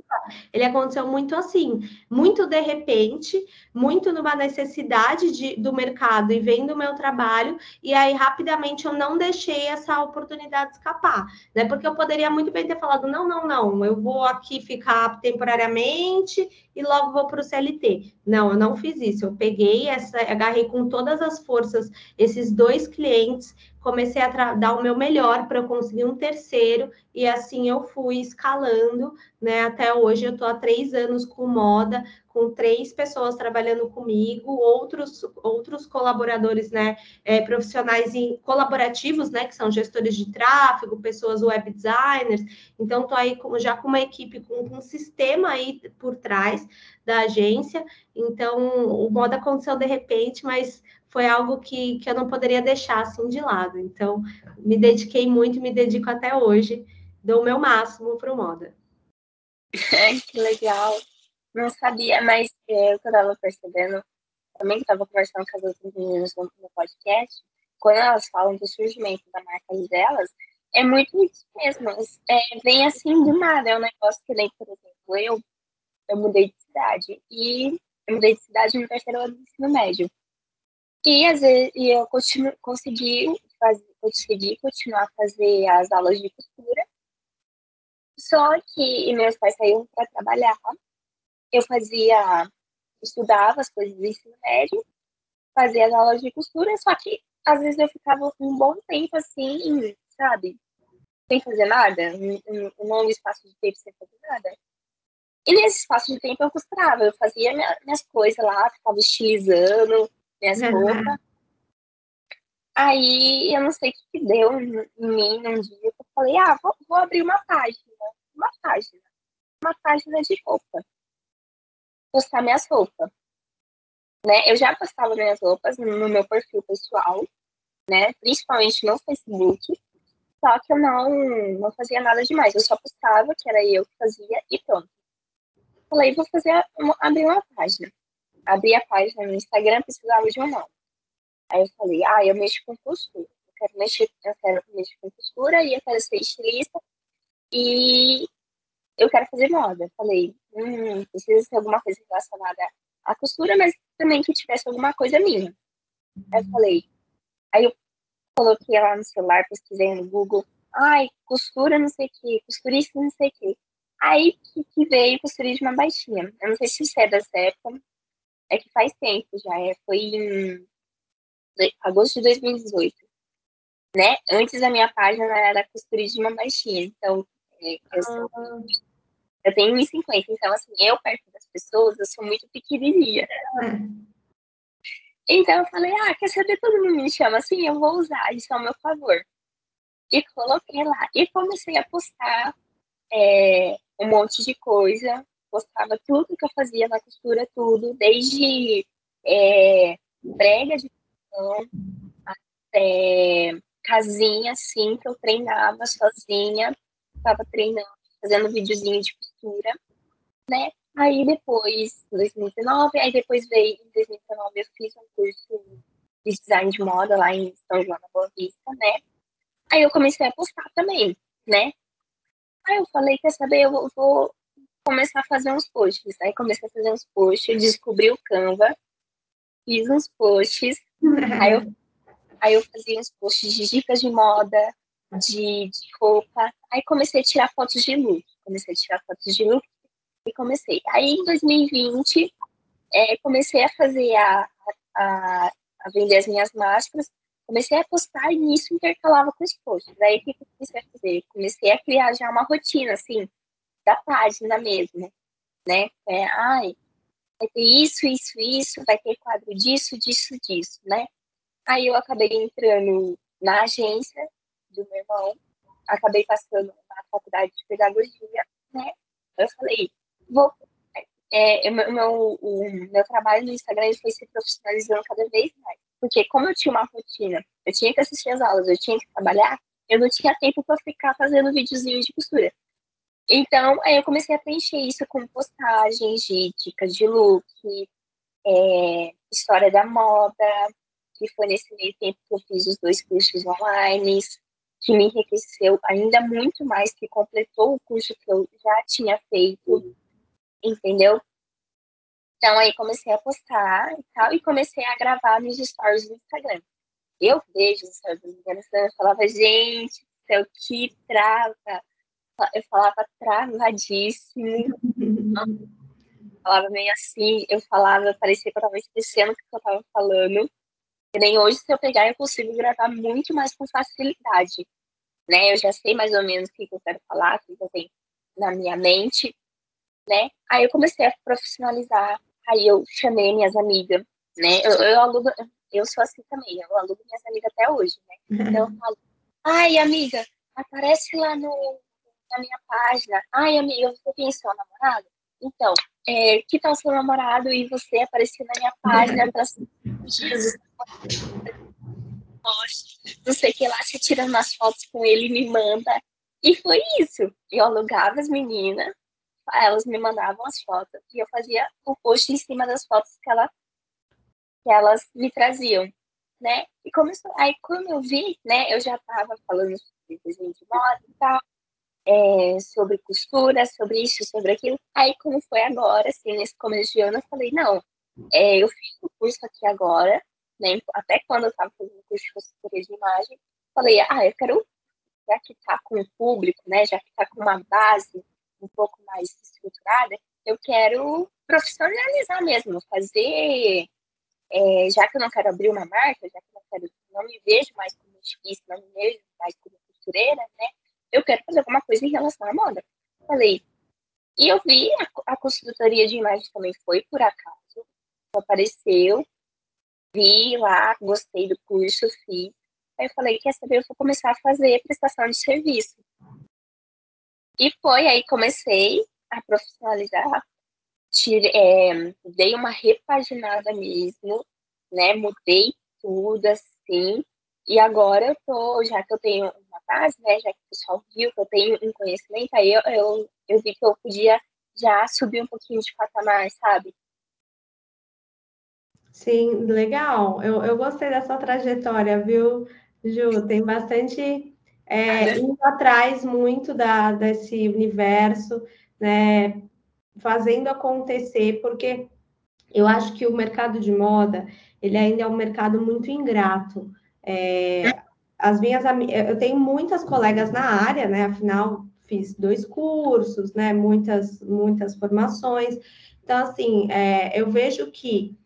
Speaker 2: ele aconteceu muito assim, muito de repente, muito numa necessidade de, do mercado e vendo o meu trabalho, e aí rapidamente eu não deixei essa oportunidade escapar, né? Porque eu poderia muito bem ter falado: não, não, não, eu vou aqui ficar temporariamente e logo vou para o CLT. Não, eu não fiz isso. Eu peguei essa, agarrei com todas as forças esses dois clientes, comecei a dar o meu melhor para eu conseguir um terceiro, e assim eu fui escalando, né? Até hoje eu estou há três anos com moda, com três pessoas trabalhando comigo, outros, outros colaboradores, né, é, profissionais em, colaborativos, né, que são gestores de tráfego, pessoas web designers. Então, estou aí com, já com uma equipe, com, com um sistema aí por trás da agência. Então, o modo aconteceu de repente, mas foi algo que, que eu não poderia deixar assim de lado. Então, me dediquei muito e me dedico até hoje, dou o meu máximo para o moda.
Speaker 1: que legal. Não sabia, mas é, eu estava percebendo, também estava conversando com as outras meninas no, no podcast, quando elas falam do surgimento da marca delas, é muito isso mesmo. É, vem assim do nada, é um negócio que nem, por exemplo, eu, eu mudei de cidade e eu mudei de cidade no terceiro ano do ensino médio. E às vezes e eu continuo, consegui, fazer, consegui continuar a fazer as aulas de costura. Só que meus pais saíram para trabalhar. Eu fazia, estudava as coisas do ensino médio, fazia as aulas de costura, só que às vezes eu ficava um bom tempo assim, sabe? Sem fazer nada, um, um longo espaço de tempo sem fazer nada. E nesse espaço de tempo eu costurava, eu fazia minha, minhas coisas lá, ficava estilizando, minhas roupas. Aí eu não sei o que, que deu em mim num dia que eu falei, ah, vou, vou abrir uma página, uma página, uma página de roupa. Postar minhas roupas. Né? Eu já postava minhas roupas no meu perfil pessoal, né? Principalmente no Facebook. Só que eu não, não fazia nada demais. Eu só postava, que era eu que fazia, e pronto. Falei, vou fazer, abrir uma página abri a página no Instagram, precisava de um nome. Aí eu falei, ah, eu mexo com costura. Eu quero mexer, eu quero mexer com costura e eu quero ser estilista e eu quero fazer moda. Falei, hum, precisa ser alguma coisa relacionada à costura, mas também que tivesse alguma coisa minha. Aí eu falei, aí eu coloquei lá no celular, pesquisei no Google, ai, costura não sei o que, costurista não sei o que. Aí que, veio costurismo baixinha. Eu não sei se isso é dessa época, é que faz tempo já, é, foi em agosto de 2018. Né? Antes a minha página era costurismo baixinha, então eu, sou, ah. eu tenho 1,50, então assim, eu perto das pessoas, eu sou muito pequenininha. Então eu falei, ah, quer saber, todo mundo me chama assim, eu vou usar isso ao meu favor. E coloquei lá. E comecei a postar é, um monte de coisa, postava tudo que eu fazia na costura, tudo, desde é, prega de até casinha, assim, que eu treinava sozinha, estava treinando, fazendo videozinho de costura, né? Aí depois, 2019, aí depois veio, em 2019 eu fiz um curso de design de moda lá em São João da Boa Vista, né? Aí eu comecei a postar também, né? Aí eu falei, quer saber, eu vou, vou começar a fazer uns posts. Aí comecei a fazer uns posts, descobri o Canva, fiz uns posts, aí, eu, aí eu fazia uns posts de dicas de moda, de, de roupa. Aí comecei a tirar fotos de look. Comecei a tirar fotos de look e comecei. Aí em 2020, é, comecei a fazer a, a, a vender as minhas máscaras comecei a postar e nisso intercalava com os posts. Aí o que eu comecei a fazer? Comecei a criar já uma rotina, assim, da página mesmo, né? É, ai, vai ter isso, isso, isso, vai ter quadro disso, disso, disso, né? Aí eu acabei entrando na agência do meu irmão, acabei passando na faculdade de pedagogia, né? Eu falei, vou. É, meu, meu, o meu trabalho no Instagram foi se profissionalizando cada vez mais. Porque como eu tinha uma rotina, eu tinha que assistir as aulas, eu tinha que trabalhar, eu não tinha tempo para ficar fazendo videozinhos de costura. Então, aí eu comecei a preencher isso com postagens de dicas de look, é, história da moda, que foi nesse meio tempo que eu fiz os dois cursos online, que me enriqueceu ainda muito mais, que completou o curso que eu já tinha feito, entendeu? Então, aí comecei a postar e tal, e comecei a gravar nos stories do Instagram. Eu vejo os stories do Instagram, eu falava, gente, céu, que trava, eu falava travadíssimo. falava meio assim, eu falava, parecia que eu estava esquecendo o que eu estava falando. E nem hoje, se eu pegar, eu consigo gravar muito mais com facilidade. Né? Eu já sei mais ou menos o que eu quero falar, o que eu tenho na minha mente, né? Aí eu comecei a profissionalizar Aí eu chamei minhas amigas, né? Eu, eu alugo, eu sou assim também, eu alugo minhas amigas até hoje, né? Então eu falo, ai, amiga, aparece lá no, na minha página. Ai, amiga, você tem seu namorado? Então, é, que tal seu namorado e você aparecer na minha página para Jesus, não sei o que lá, você tirando umas fotos com ele e me manda. E foi isso. Eu alugava as meninas, elas me mandavam as fotos e eu fazia o post em cima das fotos que, ela, que elas me traziam, né? E começou, aí quando eu vi, né, eu já estava falando sobre desenho de moda e tal, é, sobre costura, sobre isso, sobre aquilo. Aí como foi agora, assim, nesse começo de ano, eu falei, não, é, eu fiz o curso aqui agora, né, até quando eu estava fazendo o curso de consultoria de imagem, falei, ah, eu quero, já que está com o público, né, já que está com uma base um pouco mais estruturada, eu quero profissionalizar mesmo, fazer, é, já que eu não quero abrir uma marca, já que eu não, quero, não me vejo mais como estilista, não me vejo mais como costureira, né, eu quero fazer alguma coisa em relação à moda. Falei, e eu vi, a, a consultoria de imagem também foi por acaso, apareceu, vi lá, gostei do curso, fiz. Aí eu falei, quer saber, eu vou começar a fazer prestação de serviço. E foi, aí comecei a profissionalizar, tire, é, dei uma repaginada mesmo, né, mudei tudo, assim, e agora eu tô, já que eu tenho base, né, já que o pessoal viu que eu tenho um conhecimento, aí eu, eu, eu vi que eu podia já subir um pouquinho de patamar, sabe?
Speaker 2: Sim, legal. Eu, eu gostei dessa trajetória, viu, Ju? Tem bastante é, indo atrás muito da, desse universo, né? Fazendo acontecer, porque eu acho que o mercado de moda ele ainda é um mercado muito ingrato. É, as minhas eu tenho muitas colegas na área, né? Afinal, fiz dois cursos, né? Muitas, muitas formações. Então, assim, é, eu vejo que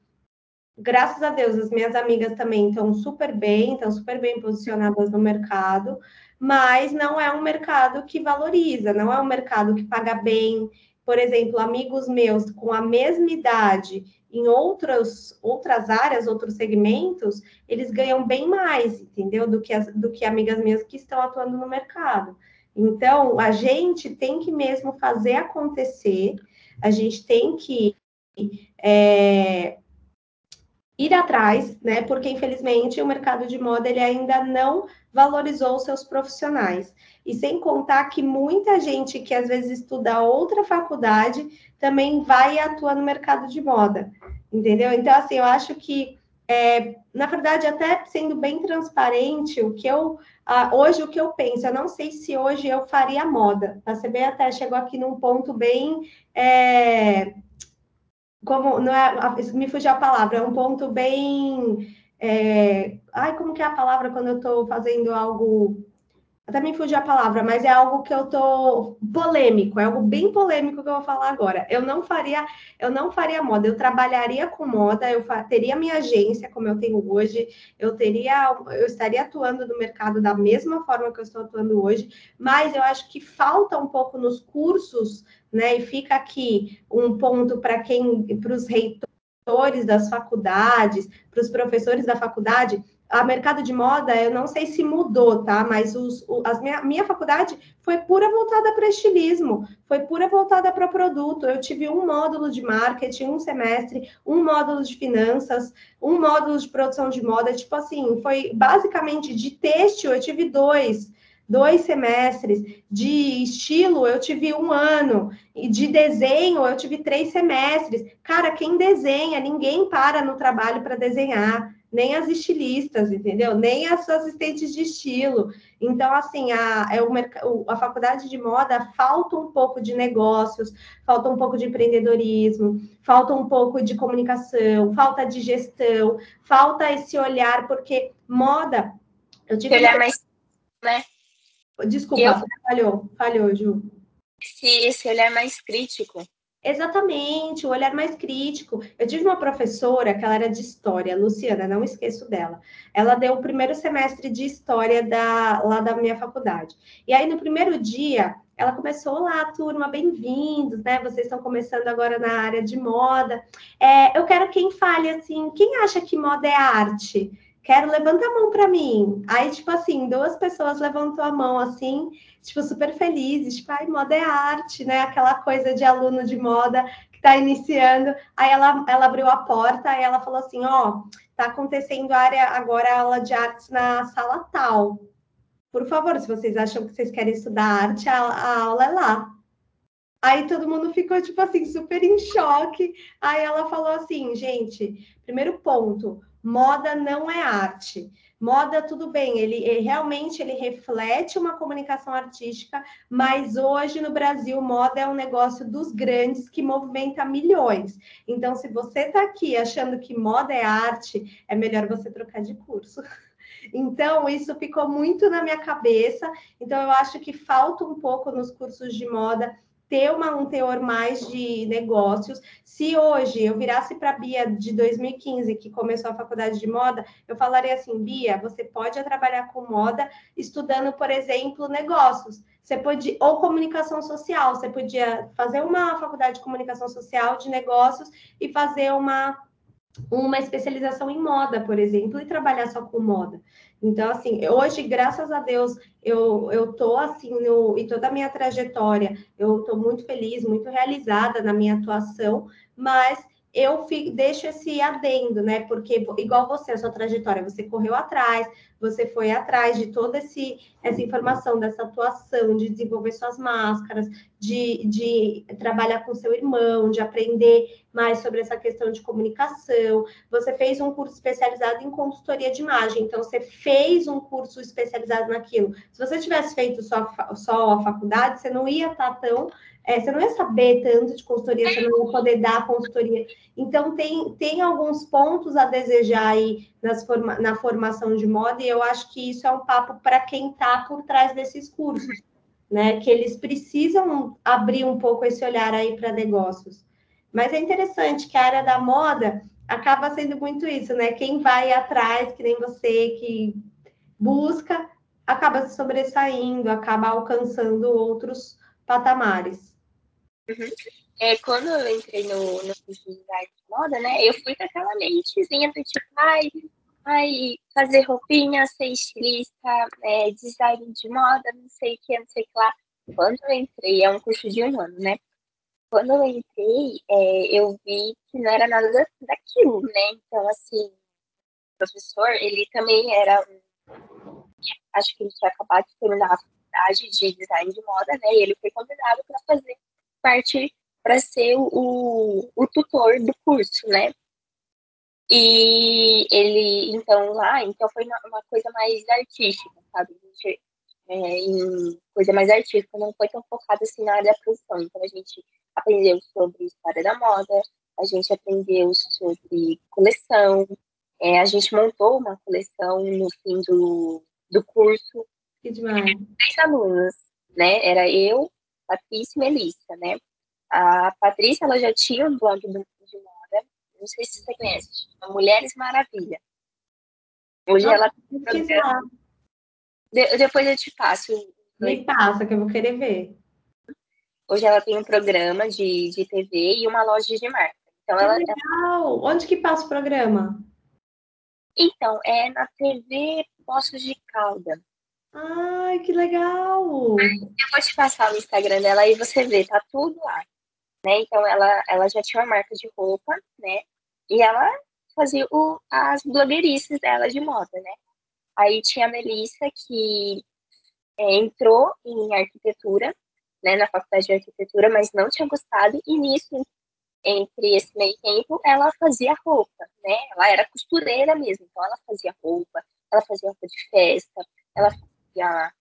Speaker 2: graças a Deus, as minhas amigas também estão super bem, estão super bem posicionadas no mercado, mas não é um mercado que valoriza, não é um mercado que paga bem. Por exemplo, amigos meus com a mesma idade em outras, outras áreas, outros segmentos, eles ganham bem mais, entendeu? Do que, as, do que amigas minhas que estão atuando no mercado. Então, a gente tem que mesmo fazer acontecer, a gente tem que é, ir atrás, né? Porque infelizmente o mercado de moda ele ainda não valorizou os seus profissionais. E sem contar que muita gente que às vezes estuda outra faculdade também vai e atua no mercado de moda, entendeu? Então, assim, eu acho que, é, na verdade, até sendo bem transparente, o que eu ah, hoje o que eu penso, eu não sei se hoje eu faria moda. A CB até chegou aqui num ponto bem é, como não é, me fugiu a palavra, é um ponto bem. É, ai, como que é a palavra quando eu estou fazendo algo até me fugiu a palavra, mas é algo que eu tô polêmico, é algo bem polêmico que eu vou falar agora. Eu não faria, eu não faria moda, eu trabalharia com moda, eu teria minha agência como eu tenho hoje, eu teria, eu estaria atuando no mercado da mesma forma que eu estou atuando hoje, mas eu acho que falta um pouco nos cursos, né? E fica aqui um ponto para quem, para os reitores das faculdades, para os professores da faculdade, a mercado de moda, eu não sei se mudou, tá? Mas os, o, as minha, minha faculdade foi pura voltada para estilismo, foi pura voltada para produto. Eu tive um módulo de marketing, um semestre, um módulo de finanças, um módulo de produção de moda. Tipo assim, foi basicamente de têxtil, eu tive dois dois semestres, de estilo eu tive um ano, e de desenho eu tive três semestres. Cara, quem desenha, ninguém para no trabalho para desenhar nem as estilistas, entendeu? Nem as assistentes de estilo. Então, assim, a, é o, a faculdade de moda falta um pouco de negócios, falta um pouco de empreendedorismo, falta um pouco de comunicação, falta de gestão, falta esse olhar, porque moda.
Speaker 1: Eu tive olhar mais, né?
Speaker 2: Desculpa, eu... falhou, falhou, Ju.
Speaker 1: Esse, esse olhar mais crítico
Speaker 2: Exatamente, o olhar mais crítico. Eu tive uma professora que ela era de história, Luciana, não esqueço dela. Ela deu o primeiro semestre de história da, lá da minha faculdade. E aí, no primeiro dia, ela começou lá, turma, bem-vindos, né? Vocês estão começando agora na área de moda. É, eu quero quem fale assim, quem acha que moda é arte? Quero, levanta a mão para mim. Aí, tipo assim, duas pessoas levantou a mão assim, tipo, super felizes, tipo, ai, moda é arte, né? Aquela coisa de aluno de moda que está iniciando. Aí ela, ela abriu a porta e ela falou assim: ó, tá acontecendo área agora aula de artes na sala tal. Por favor, se vocês acham que vocês querem estudar arte, a, a aula é lá. Aí todo mundo ficou, tipo assim, super em choque. Aí ela falou assim, gente, primeiro ponto, moda não é arte. Moda, tudo bem, ele, ele, realmente ele reflete uma comunicação artística, mas hoje no Brasil, moda é um negócio dos grandes que movimenta milhões. Então, se você está aqui achando que moda é arte, é melhor você trocar de curso. Então, isso ficou muito na minha cabeça. Então, eu acho que falta um pouco nos cursos de moda ter uma, um teor mais de negócios. Se hoje eu virasse para a Bia de 2015, que começou a faculdade de moda, eu falaria assim: Bia, você pode trabalhar com moda estudando, por exemplo, negócios. Você pode, ou comunicação social, você podia fazer uma faculdade de comunicação social de negócios e fazer uma uma especialização em moda, por exemplo, e trabalhar só com moda. Então, assim, hoje, graças a Deus, eu, eu tô assim, no, em toda a minha trajetória, eu estou muito feliz, muito realizada na minha atuação, mas eu fico, deixo esse adendo, né? Porque, igual você, a sua trajetória, você correu atrás, você foi atrás de toda esse, essa informação, dessa atuação, de desenvolver suas máscaras, de, de trabalhar com seu irmão, de aprender mais sobre essa questão de comunicação. Você fez um curso especializado em consultoria de imagem, então você fez um curso especializado naquilo. Se você tivesse feito só, só a faculdade, você não ia estar tão é, você não ia saber tanto de consultoria, você não ia poder dar consultoria. Então, tem, tem alguns pontos a desejar aí nas forma, na formação de moda, e eu acho que isso é um papo para quem está por trás desses cursos, né? Que eles precisam abrir um pouco esse olhar aí para negócios. Mas é interessante que a área da moda acaba sendo muito isso, né? Quem vai atrás, que nem você, que busca, acaba se sobressaindo, acaba alcançando outros patamares.
Speaker 1: Uhum. É, quando eu entrei no, no curso de moda, né, eu fui com aquela mentezinha do tipo, ai, ai, fazer roupinha, ser estilista, é, design de moda, não sei o que, não sei o que lá. Quando eu entrei, é um curso de um ano, né? Quando eu entrei, é, eu vi que não era nada daquilo, né? Então, assim, o professor, ele também era, acho que ele tinha acabado de terminar a faculdade de design de moda, né? E ele foi convidado para fazer parte para ser o, o tutor do curso, né? E ele, então, lá, então foi uma coisa mais artística, sabe? A gente, é, em coisa mais artística, não foi tão focada assim na área da produção. Então, a gente aprendeu sobre história da moda, a gente aprendeu sobre coleção, é, a gente montou uma coleção no fim do, do curso.
Speaker 2: Que demais.
Speaker 1: Três alunos, né? Era eu, Patrícia e Melissa, né? A Patrícia, ela já tinha um blog de moda, não sei se você conhece, Mulheres Maravilha. Hoje ela de, depois eu te passo.
Speaker 2: Me passa, que eu vou querer ver.
Speaker 1: Hoje ela tem um programa de, de TV e uma loja de marca.
Speaker 2: Então, que ela, legal! Onde que passa o programa?
Speaker 1: Então, é na TV Poços de Calda.
Speaker 2: Ai, que legal!
Speaker 1: Eu vou te passar o Instagram dela e você vê, tá tudo lá. Né? Então ela, ela já tinha uma marca de roupa, né? E ela fazia o, as blogueirices dela de moda, né? Aí tinha a Melissa que é, entrou em arquitetura, né, na faculdade de arquitetura, mas não tinha gostado, e nisso, entre esse meio tempo, ela fazia roupa, né? Ela era costureira mesmo, então ela fazia roupa, ela fazia roupa de festa, ela fazia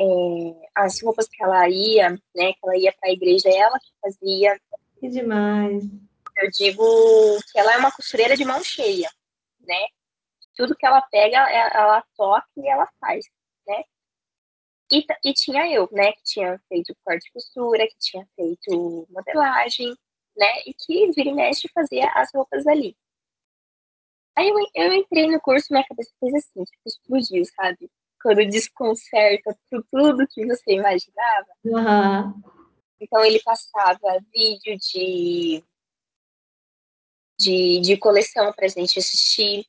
Speaker 1: é, as roupas que ela ia, né, que ela ia para a igreja, ela que fazia.
Speaker 2: Que demais.
Speaker 1: Eu digo que ela é uma costureira de mão cheia, né? Tudo que ela pega, ela toca e ela faz, né? E, e tinha eu, né, que tinha feito corte e costura, que tinha feito modelagem, né, e que vira e mexe fazia as roupas ali. Aí eu, eu entrei no curso, minha cabeça fez assim, tipo, explodiu, sabe? quando desconcerta tudo que você imaginava.
Speaker 2: Uhum.
Speaker 1: Então ele passava vídeo de, de, de coleção para a gente assistir.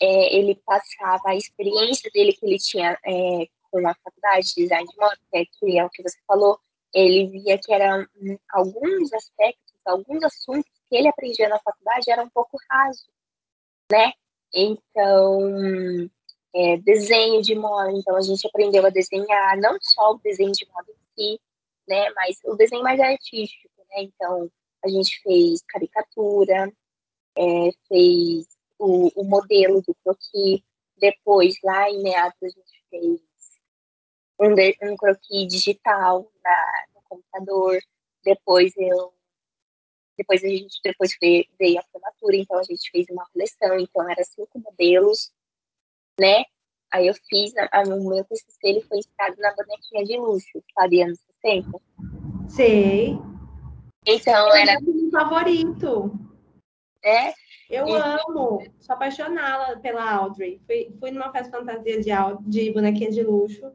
Speaker 1: É, ele passava a experiência dele que ele tinha é, a faculdade de design de moda, que é, que é o que você falou. Ele via que eram alguns aspectos, alguns assuntos que ele aprendia na faculdade eram um pouco rasos, né? Então, é, desenho de moda, então a gente aprendeu a desenhar, não só o desenho de moda em si, né, mas o desenho mais artístico, né, então a gente fez caricatura, é, fez o, o, modelo do croquis, depois lá em meados a gente fez um, de, um croquis digital na, no computador, depois eu depois a gente depois veio, veio a formatura, então a gente fez uma coleção, então era cinco modelos, né? Aí eu fiz, a, o meu TCC ele foi inspirado na bonequinha de luxo, sabe, anos 60.
Speaker 2: Sei.
Speaker 1: Então era.
Speaker 2: meu favorito.
Speaker 1: É?
Speaker 2: Eu e... amo, sou apaixonada pela Audrey. Fui, fui numa festa fantasia de, de bonequinha de luxo.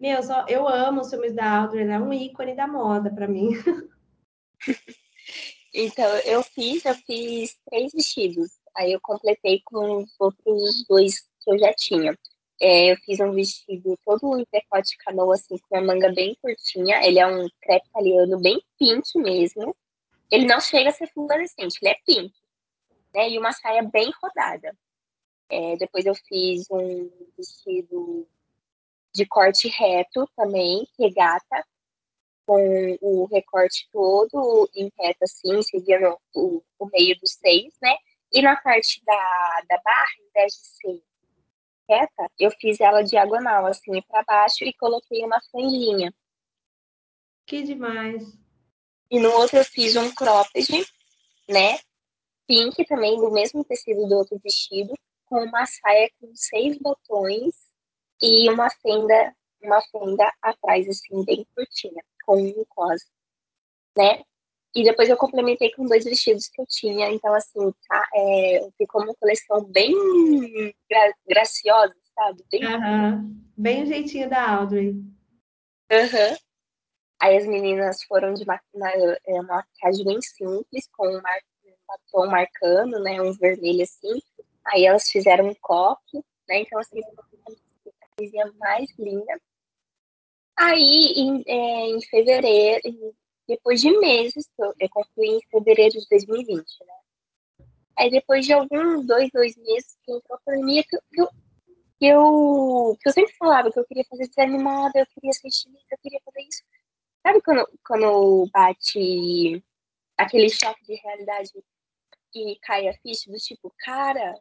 Speaker 2: Meu, só, eu amo os filmes da Audrey, ela é um ícone da moda para mim.
Speaker 1: Então, eu fiz, eu fiz três vestidos. Aí eu completei com os outros dois que eu já tinha. É, eu fiz um vestido todo em decote canoa, assim, com uma manga bem curtinha. Ele é um crepe italiano bem pink mesmo. Ele não chega a ser fluorescente, ele é pink. Né? E uma saia bem rodada. É, depois eu fiz um vestido de corte reto também, regata, com o recorte todo em reto, assim, seguindo o, o meio dos seios, né? E na parte da, da barra, em vez de ser reta, eu fiz ela diagonal, assim, para baixo e coloquei uma franjinha.
Speaker 2: Que demais!
Speaker 1: E no outro eu fiz um cropped, né? Pink também, do mesmo tecido do outro vestido, com uma saia com seis botões e uma fenda, uma fenda atrás, assim, bem curtinha, com um cos, né? E depois eu complementei com dois vestidos que eu tinha. Então, assim, tá, é, ficou uma coleção bem gra graciosa, sabe?
Speaker 2: Bem... Uhum. bem o jeitinho da Audrey.
Speaker 1: Uhum. Aí as meninas foram de uma, uma, é, uma maquiagem bem simples, com um, mar, um batom marcando, né? Um vermelho assim. Aí elas fizeram um coque, né? Então, assim, a coisinha mais linda. Aí, em, é, em fevereiro, depois de meses, eu concluí em fevereiro de 2020, né? Aí depois de alguns dois, dois meses que entrou a pandemia, que, eu, que, eu, que eu sempre falava que eu queria fazer design moda, eu queria ser estilista, eu queria fazer isso. Sabe quando, quando bate aquele choque de realidade e cai a ficha do tipo, cara,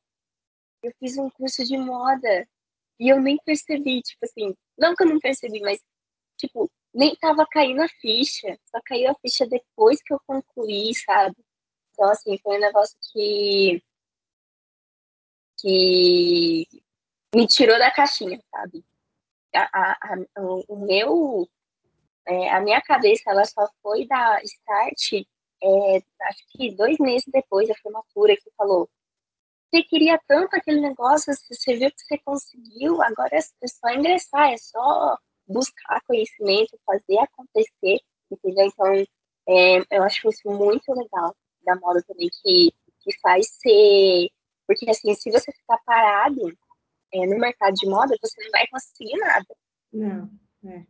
Speaker 1: eu fiz um curso de moda e eu nem percebi, tipo assim, não que eu não percebi, mas, tipo, nem tava caindo a ficha, só caiu a ficha depois que eu concluí, sabe? Então, assim, foi um negócio que. que me tirou da caixinha, sabe? A, a, a o, meu. É, a minha cabeça, ela só foi dar start, é, acho que dois meses depois da formatura, que falou: você queria tanto aquele negócio, você viu que você conseguiu, agora é só ingressar, é só buscar conhecimento, fazer acontecer, entendeu? Então, é, eu acho isso muito legal da moda também, que, que faz ser. Porque, assim, se você ficar parado é, no mercado de moda, você não vai conseguir nada.
Speaker 2: Não, é.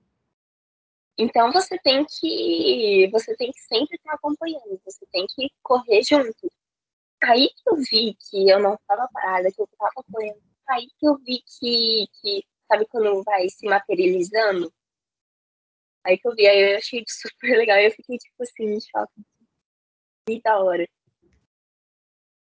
Speaker 1: Então você tem que você tem que sempre estar acompanhando, você tem que correr junto. Aí que eu vi que eu não estava parada, que eu estava correndo. Aí que eu vi que, que Sabe quando vai se materializando? Aí que eu vi, aí eu achei super legal. Eu fiquei, tipo assim, em choque. Que da hora.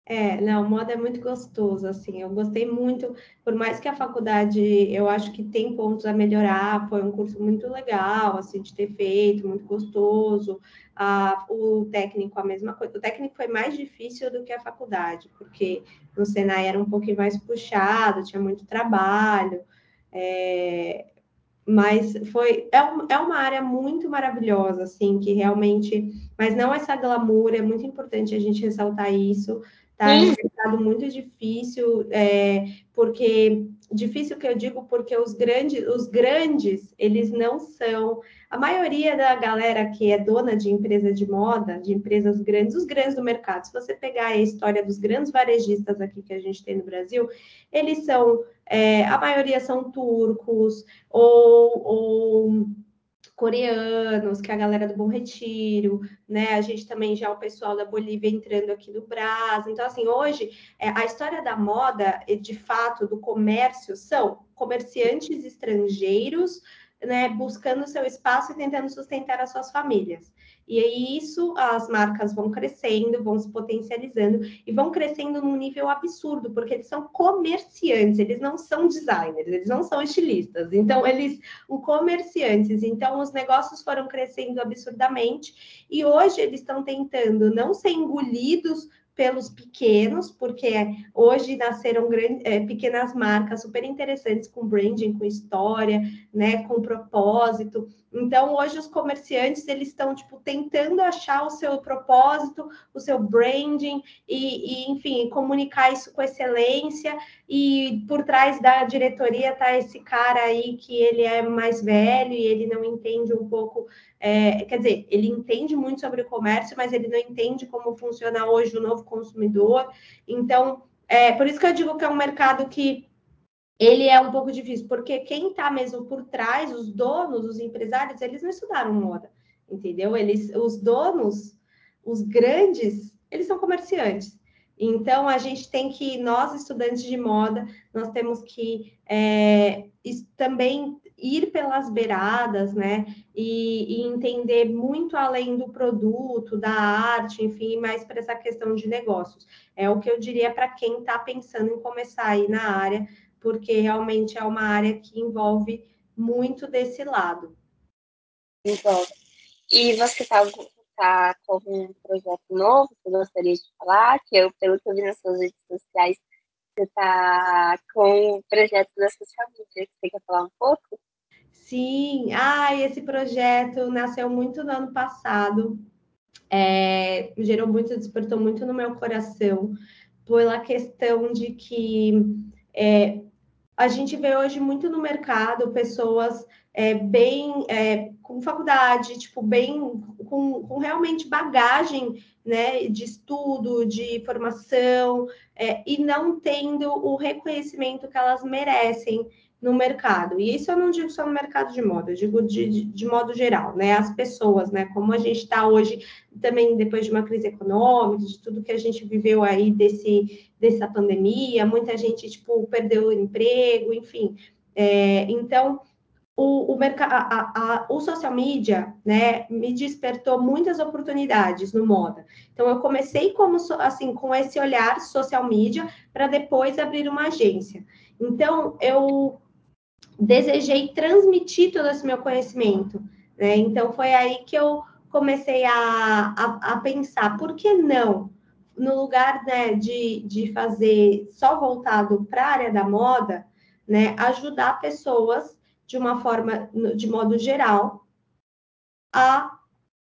Speaker 2: É, não, moda é muito gostoso, assim, eu gostei muito, por mais que a faculdade, eu acho que tem pontos a melhorar, foi um curso muito legal, assim, de ter feito, muito gostoso, ah, o técnico, a mesma coisa, o técnico foi mais difícil do que a faculdade, porque no Senai era um pouquinho mais puxado, tinha muito trabalho, é, mas foi é, um, é uma área muito maravilhosa, assim, que realmente, mas não essa glamour, é muito importante a gente ressaltar isso. Tá? É um mercado muito difícil, é, porque difícil que eu digo porque os grandes, os grandes, eles não são. A maioria da galera que é dona de empresa de moda, de empresas grandes, os grandes do mercado, se você pegar a história dos grandes varejistas aqui que a gente tem no Brasil, eles são, é, a maioria são turcos ou, ou coreanos, que é a galera do Bom Retiro, né? A gente também já o pessoal da Bolívia entrando aqui no Brasil. Então, assim, hoje é, a história da moda, de fato, do comércio, são comerciantes estrangeiros né, buscando seu espaço e tentando sustentar as suas famílias. E aí isso as marcas vão crescendo, vão se potencializando e vão crescendo num nível absurdo, porque eles são comerciantes, eles não são designers, eles não são estilistas. Então eles, o comerciantes, então os negócios foram crescendo absurdamente e hoje eles estão tentando não ser engolidos pelos pequenos, porque hoje nasceram é, pequenas marcas super interessantes com branding, com história, né, com propósito. Então, hoje os comerciantes eles estão tipo tentando achar o seu propósito, o seu branding e, e enfim, comunicar isso com excelência. E por trás da diretoria tá esse cara aí que ele é mais velho e ele não entende um pouco é, quer dizer, ele entende muito sobre o comércio, mas ele não entende como funciona hoje o novo consumidor. Então, é por isso que eu digo que é um mercado que ele é um pouco difícil, porque quem está mesmo por trás, os donos, os empresários, eles não estudaram moda, entendeu? Eles, os donos, os grandes, eles são comerciantes. Então, a gente tem que, nós estudantes de moda, nós temos que é, também ir pelas beiradas, né? E, e, entender muito além do produto, da arte, enfim, mais para essa questão de negócios. É o que eu diria para quem está pensando em começar aí na área, porque realmente é uma área que envolve muito desse lado.
Speaker 1: Envolve. E você está tá com um projeto novo que eu gostaria de falar, que eu, pelo que eu vi nas suas redes sociais, você está com o projeto da social media. Você quer falar um pouco?
Speaker 2: Sim, ah, esse projeto nasceu muito no ano passado, é, gerou muito, despertou muito no meu coração, pela questão de que é, a gente vê hoje muito no mercado pessoas é, bem é, com faculdade, tipo, bem com, com, realmente bagagem né, de estudo, de formação, é, e não tendo o reconhecimento que elas merecem no mercado. E isso eu não digo só no mercado de moda, eu digo de, de, de modo geral, né? As pessoas, né? Como a gente está hoje, também depois de uma crise econômica, de tudo que a gente viveu aí desse, dessa pandemia, muita gente, tipo, perdeu o emprego, enfim. É, então, o, o, a, a, o social media, né, me despertou muitas oportunidades no moda. Então, eu comecei como, assim, com esse olhar social media, para depois abrir uma agência. Então, eu desejei transmitir todo esse meu conhecimento. Né? Então, foi aí que eu comecei a, a, a pensar, por que não? No lugar né, de, de fazer só voltado para a área da moda, né, ajudar pessoas de uma forma, de modo geral, a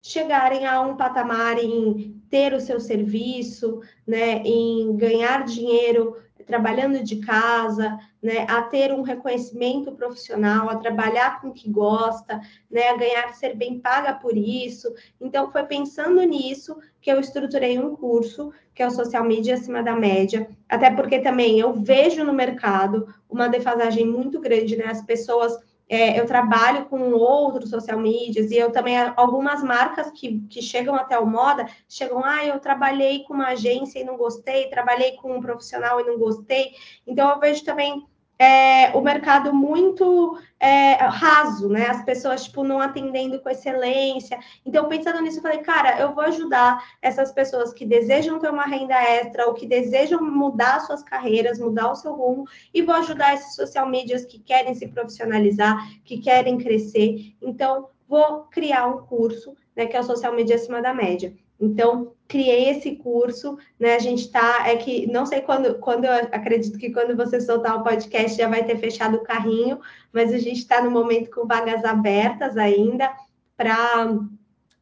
Speaker 2: chegarem a um patamar em ter o seu serviço, né, em ganhar dinheiro trabalhando de casa, né, a ter um reconhecimento profissional, a trabalhar com o que gosta, né, a ganhar, ser bem paga por isso. Então, foi pensando nisso que eu estruturei um curso, que é o Social Media Acima da Média, até porque também eu vejo no mercado uma defasagem muito grande, né, as pessoas é, eu trabalho com outros social medias e eu também, algumas marcas que, que chegam até o moda, chegam, ah, eu trabalhei com uma agência e não gostei, trabalhei com um profissional e não gostei. Então, eu vejo também é, o mercado muito é, raso, né? As pessoas, tipo, não atendendo com excelência. Então, pensando nisso, eu falei, cara, eu vou ajudar essas pessoas que desejam ter uma renda extra ou que desejam mudar suas carreiras, mudar o seu rumo, e vou ajudar esses social medias que querem se profissionalizar, que querem crescer. Então, vou criar um curso, né, que é o Social Media Acima da Média. Então, criei esse curso, né? A gente está, é que não sei quando, quando eu acredito que quando você soltar o podcast já vai ter fechado o carrinho, mas a gente está no momento com vagas abertas ainda para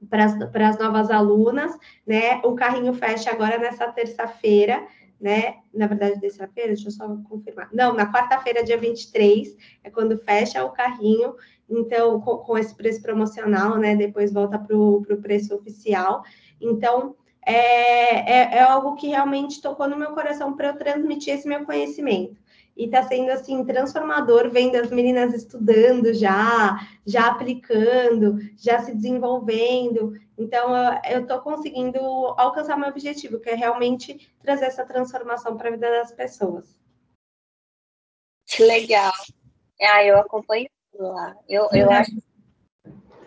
Speaker 2: para as novas alunas, né? O carrinho fecha agora nessa terça-feira, né? Na verdade, terça-feira, deixa eu só confirmar. Não, na quarta-feira, dia 23, é quando fecha o carrinho. Então, com, com esse preço promocional, né? Depois volta para o preço oficial. Então, é, é, é algo que realmente tocou no meu coração para eu transmitir esse meu conhecimento e está sendo assim transformador vendo as meninas estudando já, já aplicando, já se desenvolvendo. Então eu estou conseguindo alcançar meu objetivo, que é realmente trazer essa transformação para a vida das pessoas.
Speaker 1: Que legal. Ah, eu acompanho lá. Eu, eu acho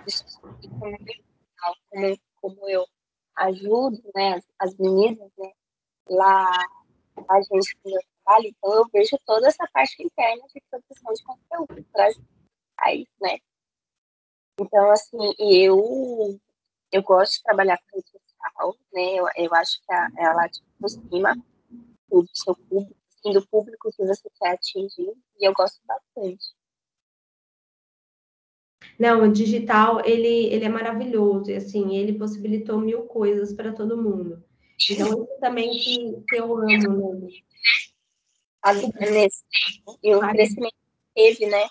Speaker 1: isso muito legal, como, como eu ajudo né, as, as meninas né, lá a gente trabalho, então eu vejo toda essa parte interna de produção de conteúdo para as né? Então, assim, eu, eu gosto de trabalhar com rede social, né? Eu, eu acho que a, ela te aproxima do seu público, assim, do público que você quer atingir, e eu gosto bastante.
Speaker 2: Não, o digital, ele, ele é maravilhoso, e assim, ele possibilitou mil coisas para todo mundo. Então, isso também que, que eu amo nele
Speaker 1: nesse e o crescimento teve, né?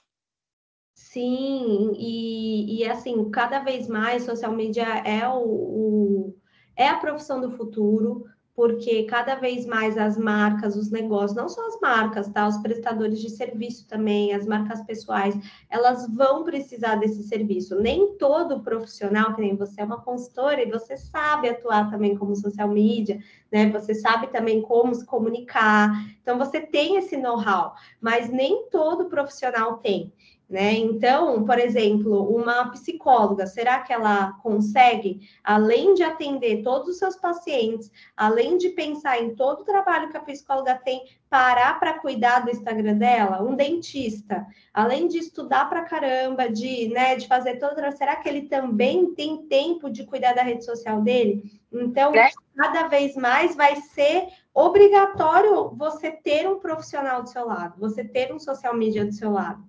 Speaker 2: Sim, e, e assim, cada vez mais social media é o, o, é a profissão do futuro, porque cada vez mais as marcas, os negócios, não só as marcas, tá? Os prestadores de serviço também, as marcas pessoais, elas vão precisar desse serviço. Nem todo profissional, que nem você é uma consultora e você sabe atuar também como social media, né? Você sabe também como se comunicar. Então você tem esse know-how, mas nem todo profissional tem. Né? Então, por exemplo, uma psicóloga, será que ela consegue, além de atender todos os seus pacientes, além de pensar em todo o trabalho que a psicóloga tem, parar para cuidar do Instagram dela? Um dentista, além de estudar para caramba, de, né, de fazer toda, será que ele também tem tempo de cuidar da rede social dele? Então, né? cada vez mais vai ser obrigatório você ter um profissional do seu lado, você ter um social media do seu lado.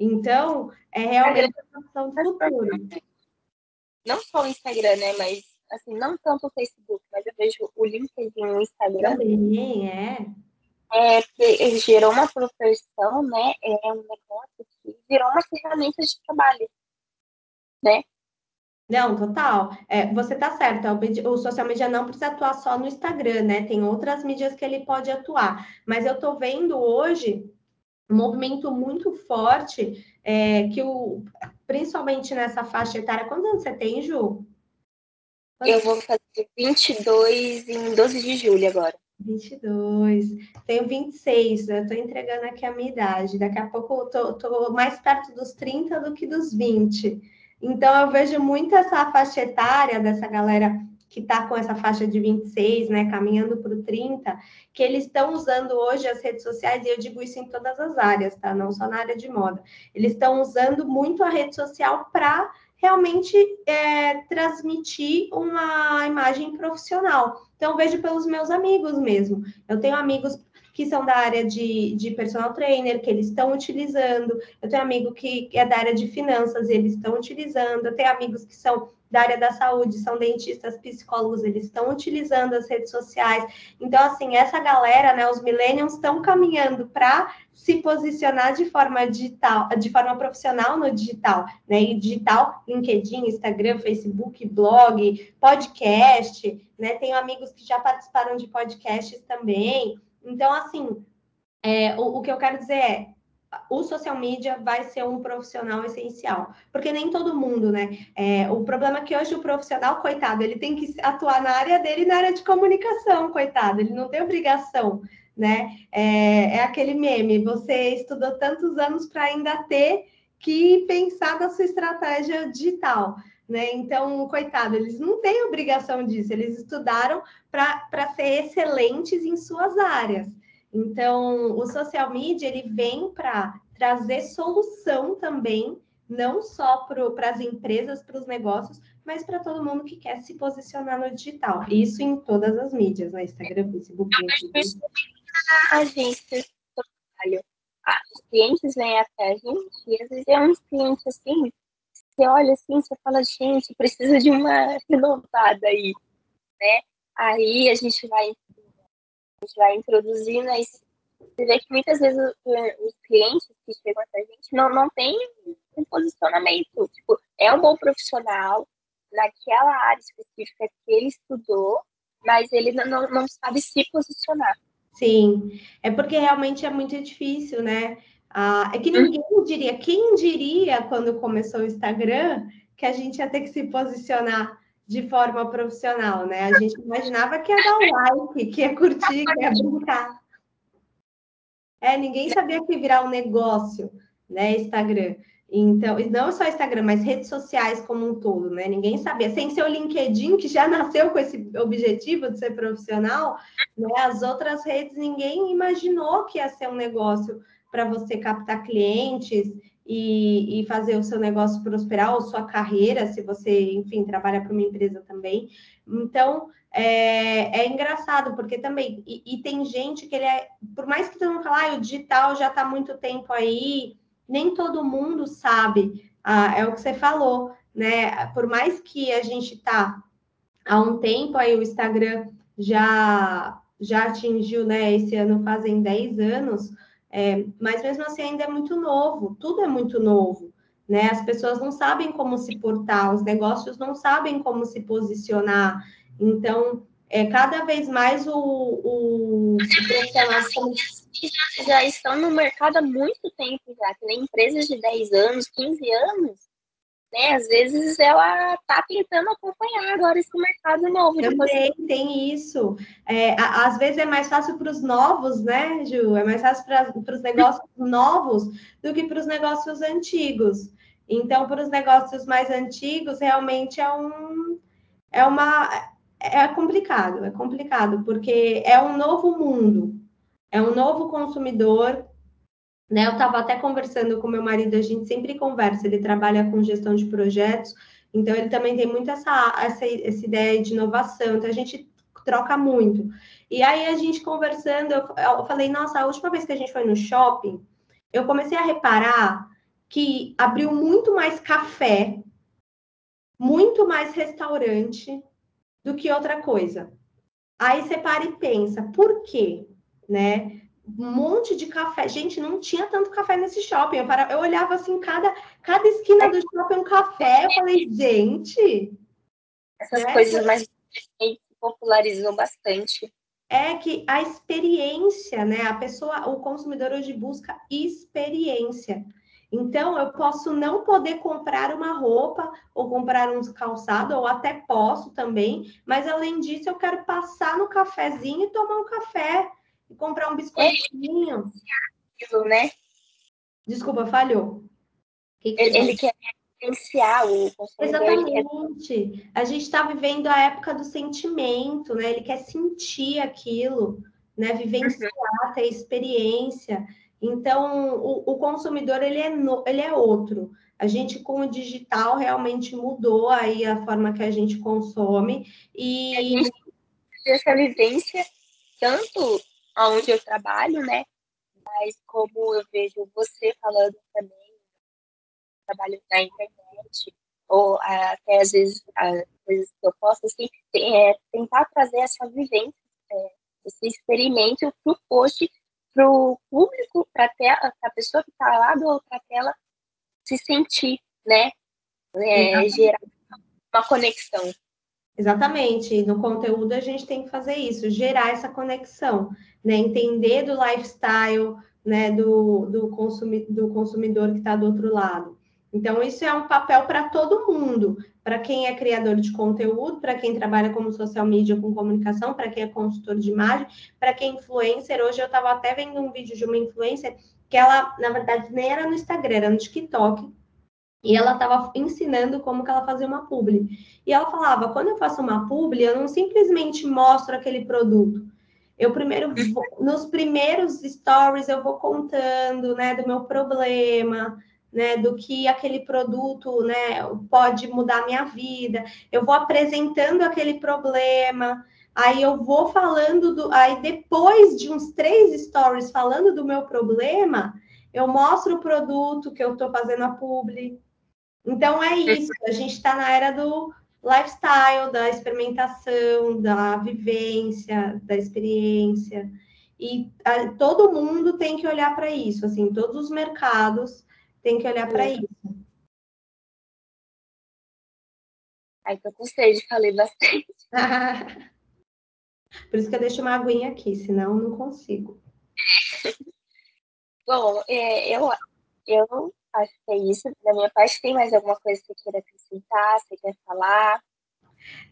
Speaker 2: Então, é realmente a questão do futuro.
Speaker 1: Não só o Instagram, né? Mas, assim, não tanto o Facebook, mas eu vejo o LinkedIn e o Instagram.
Speaker 2: Também, é.
Speaker 1: É, que gerou uma profissão, né? É um negócio que virou uma ferramenta de trabalho, né?
Speaker 2: Não, total. É, você tá certo. O social media não precisa atuar só no Instagram, né? Tem outras mídias que ele pode atuar. Mas eu tô vendo hoje um movimento muito forte é, que o principalmente nessa faixa etária. Quantos anos você tem, Ju?
Speaker 1: Quantos? Eu vou fazer 22 em 12 de julho agora.
Speaker 2: 22. Tenho 26, eu tô entregando aqui a minha idade. Daqui a pouco eu tô mais perto dos 30 do que dos 20. Então eu vejo muito essa faixa etária dessa galera que está com essa faixa de 26, né, caminhando para o 30, que eles estão usando hoje as redes sociais, e eu digo isso em todas as áreas, tá? Não só na área de moda. Eles estão usando muito a rede social para realmente é, transmitir uma imagem profissional. Então, vejo pelos meus amigos mesmo. Eu tenho amigos que são da área de, de personal trainer, que eles estão utilizando. Eu tenho amigo que é da área de finanças, eles estão utilizando. Eu tenho amigos que são da área da saúde, são dentistas, psicólogos, eles estão utilizando as redes sociais. Então, assim, essa galera, né, os millennials estão caminhando para se posicionar de forma digital, de forma profissional no digital, né? E digital, LinkedIn, Instagram, Facebook, blog, podcast, né? Tenho amigos que já participaram de podcasts também. Então, assim, é, o, o que eu quero dizer é o social media vai ser um profissional essencial, porque nem todo mundo, né? É, o problema é que hoje o profissional, coitado, ele tem que atuar na área dele, na área de comunicação, coitado, ele não tem obrigação, né? É, é aquele meme, você estudou tantos anos para ainda ter que pensar na sua estratégia digital. Né? Então, coitado, eles não têm obrigação disso, eles estudaram para ser excelentes em suas áreas. Então, o social media ele vem para trazer solução também, não só para as empresas, para os negócios, mas para todo mundo que quer se posicionar no digital. Isso em todas as mídias, né? Instagram, Facebook,
Speaker 1: LinkedIn. A agência trabalho. Ah, os clientes vêm até a gente e às vezes é uns clientes assim, você olha assim, você fala, gente, precisa de uma renovada aí, né? Aí a gente vai, gente vai introduzindo aí você vê que muitas vezes os clientes que chegam até a gente não, não tem um posicionamento. Tipo, é um bom profissional naquela área específica que ele estudou, mas ele não, não sabe se posicionar.
Speaker 2: Sim, é porque realmente é muito difícil, né? Ah, é que ninguém diria, quem diria quando começou o Instagram que a gente ia ter que se posicionar de forma profissional, né? A gente imaginava que ia dar like, que ia curtir, que ia brincar. É, ninguém sabia que virar um negócio, né? Instagram. Então, e não só Instagram, mas redes sociais como um todo, né? Ninguém sabia. Sem ser o LinkedIn, que já nasceu com esse objetivo de ser profissional, né? As outras redes, ninguém imaginou que ia ser um negócio para você captar clientes e, e, fazer o seu negócio prosperar, ou sua carreira, se você, enfim, trabalha para uma empresa também. Então, é, é engraçado, porque também, e, e, tem gente que ele é, por mais que todo mundo fale, ah, o digital já está muito tempo aí, nem todo mundo sabe, ah, é o que você falou, né? Por mais que a gente está há um tempo aí, o Instagram já, já atingiu, né? Esse ano fazem 10 anos, é, mas mesmo assim ainda é muito novo, tudo é muito novo. Né? As pessoas não sabem como se portar, os negócios não sabem como se posicionar. Então, é, cada vez mais o, o, o profissional
Speaker 1: já estão no mercado há muito tempo já, que nem empresas de 10 anos, 15 anos, né? Às vezes ela está tentando acompanhar agora esse mercado novo.
Speaker 2: Também tem isso. É, às vezes é mais fácil para os novos, né, Ju? É mais fácil para os negócios novos do que para os negócios antigos. Então, para os negócios mais antigos, realmente é um é uma é complicado, é complicado, porque é um novo mundo, é um novo consumidor. Né? Eu estava até conversando com meu marido, a gente sempre conversa, ele trabalha com gestão de projetos, então ele também tem muito essa, essa, essa ideia de inovação, então a gente troca muito. E aí a gente conversando, eu, eu falei, nossa, a última vez que a gente foi no shopping, eu comecei a reparar que abriu muito mais café, muito mais restaurante, do que outra coisa. Aí você para e pensa, por quê? Né? Um monte de café. Gente, não tinha tanto café nesse shopping. Eu, para... eu olhava assim, cada, cada esquina do shopping um café. Eu falei, gente.
Speaker 1: Essas né? coisas mais popularizam bastante.
Speaker 2: É que a experiência, né? A pessoa, o consumidor hoje busca experiência. Então, eu posso não poder comprar uma roupa ou comprar um calçado, ou até posso também, mas além disso, eu quero passar no cafezinho e tomar um café e comprar um biscoitinho.
Speaker 1: É, né?
Speaker 2: Desculpa, falhou.
Speaker 1: Que que ele, ele quer influenciar o
Speaker 2: consumidor. Exatamente. A gente está vivendo a época do sentimento, né? Ele quer sentir aquilo, né? Vivenciar, uhum. ter experiência. Então, o, o consumidor ele é, no, ele é outro. A gente, com o digital, realmente mudou aí a forma que a gente consome. E a gente
Speaker 1: essa vivência, tanto onde eu trabalho, né? Mas como eu vejo você falando também, trabalho na internet, ou até às vezes, às vezes que eu posso, assim, é, tentar trazer essa vivência, é, esse experimento para o post para o público, para a pessoa que está lá do outra tela se sentir, né? É, gerar uma conexão.
Speaker 2: Exatamente. No conteúdo a gente tem que fazer isso, gerar essa conexão, né? Entender do lifestyle, né? Do, do, consumi do consumidor que está do outro lado. Então, isso é um papel para todo mundo, para quem é criador de conteúdo, para quem trabalha como social media com comunicação, para quem é consultor de imagem, para quem é influencer. Hoje eu estava até vendo um vídeo de uma influencer que ela, na verdade, nem era no Instagram, era no TikTok. E ela estava ensinando como que ela fazia uma publi. E ela falava, quando eu faço uma publi, eu não simplesmente mostro aquele produto. Eu primeiro, nos primeiros stories, eu vou contando, né, do meu problema, né, do que aquele produto, né, pode mudar a minha vida. Eu vou apresentando aquele problema, aí eu vou falando do, aí depois de uns três stories falando do meu problema, eu mostro o produto que eu estou fazendo a publi, Então é isso, a gente está na era do lifestyle, da experimentação, da vivência, da experiência. E a, todo mundo tem que olhar para isso, assim, todos os mercados têm que olhar para isso.
Speaker 1: Aí tô com sede, falei bastante.
Speaker 2: Por isso que eu deixo uma aguinha aqui, senão não consigo.
Speaker 1: Bom, é, eu, eu acho que é isso. Da minha parte, tem mais alguma coisa que você queira acrescentar? Você quer falar?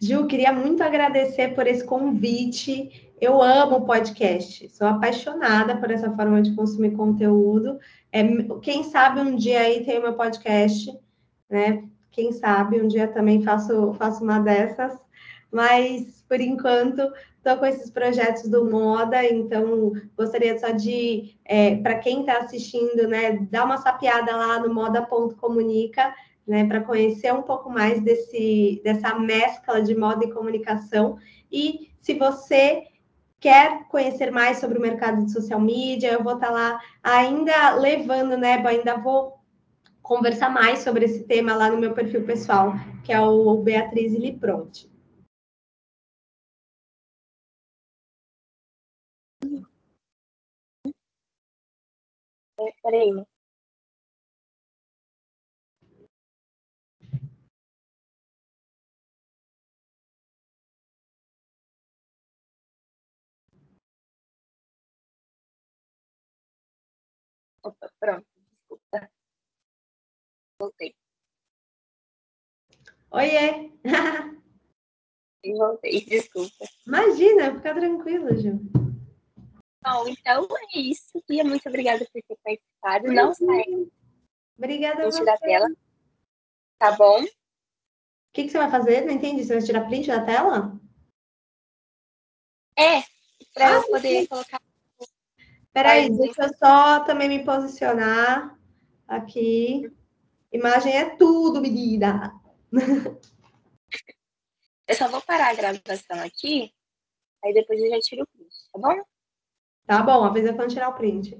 Speaker 2: Gil, queria muito agradecer por esse convite. Eu amo podcast, sou apaixonada por essa forma de consumir conteúdo. É, quem sabe um dia aí tem o meu podcast, né? Quem sabe um dia também faço, faço uma dessas. Mas, por enquanto, estou com esses projetos do Moda, então gostaria só de, é, para quem está assistindo, né, dar uma sapiada lá no moda.comunica, né, para conhecer um pouco mais desse, dessa mescla de moda e comunicação. E se você quer conhecer mais sobre o mercado de social media, eu vou estar tá lá ainda levando, né, ainda vou conversar mais sobre esse tema lá no meu perfil pessoal, que é o Beatriz Lipronte.
Speaker 1: Peraí. Opa, pronto, desculpa. Voltei.
Speaker 2: Oiê!
Speaker 1: Voltei, desculpa.
Speaker 2: Imagina, fica tranquila, Ju.
Speaker 1: Bom, então é isso. E muito obrigada por ter participado. Não sai.
Speaker 2: Obrigada a você.
Speaker 1: Da tela. Tá bom? O
Speaker 2: que, que você vai fazer? Não entendi. Você vai tirar print da tela?
Speaker 1: É, para ah, eu poder sim. colocar.
Speaker 2: Peraí, deixa eu só também me posicionar aqui. Imagem é tudo, menina.
Speaker 1: Eu só vou parar a gravação aqui, aí depois eu já tiro o print, tá bom?
Speaker 2: Tá bom, avisa quando tirar o print.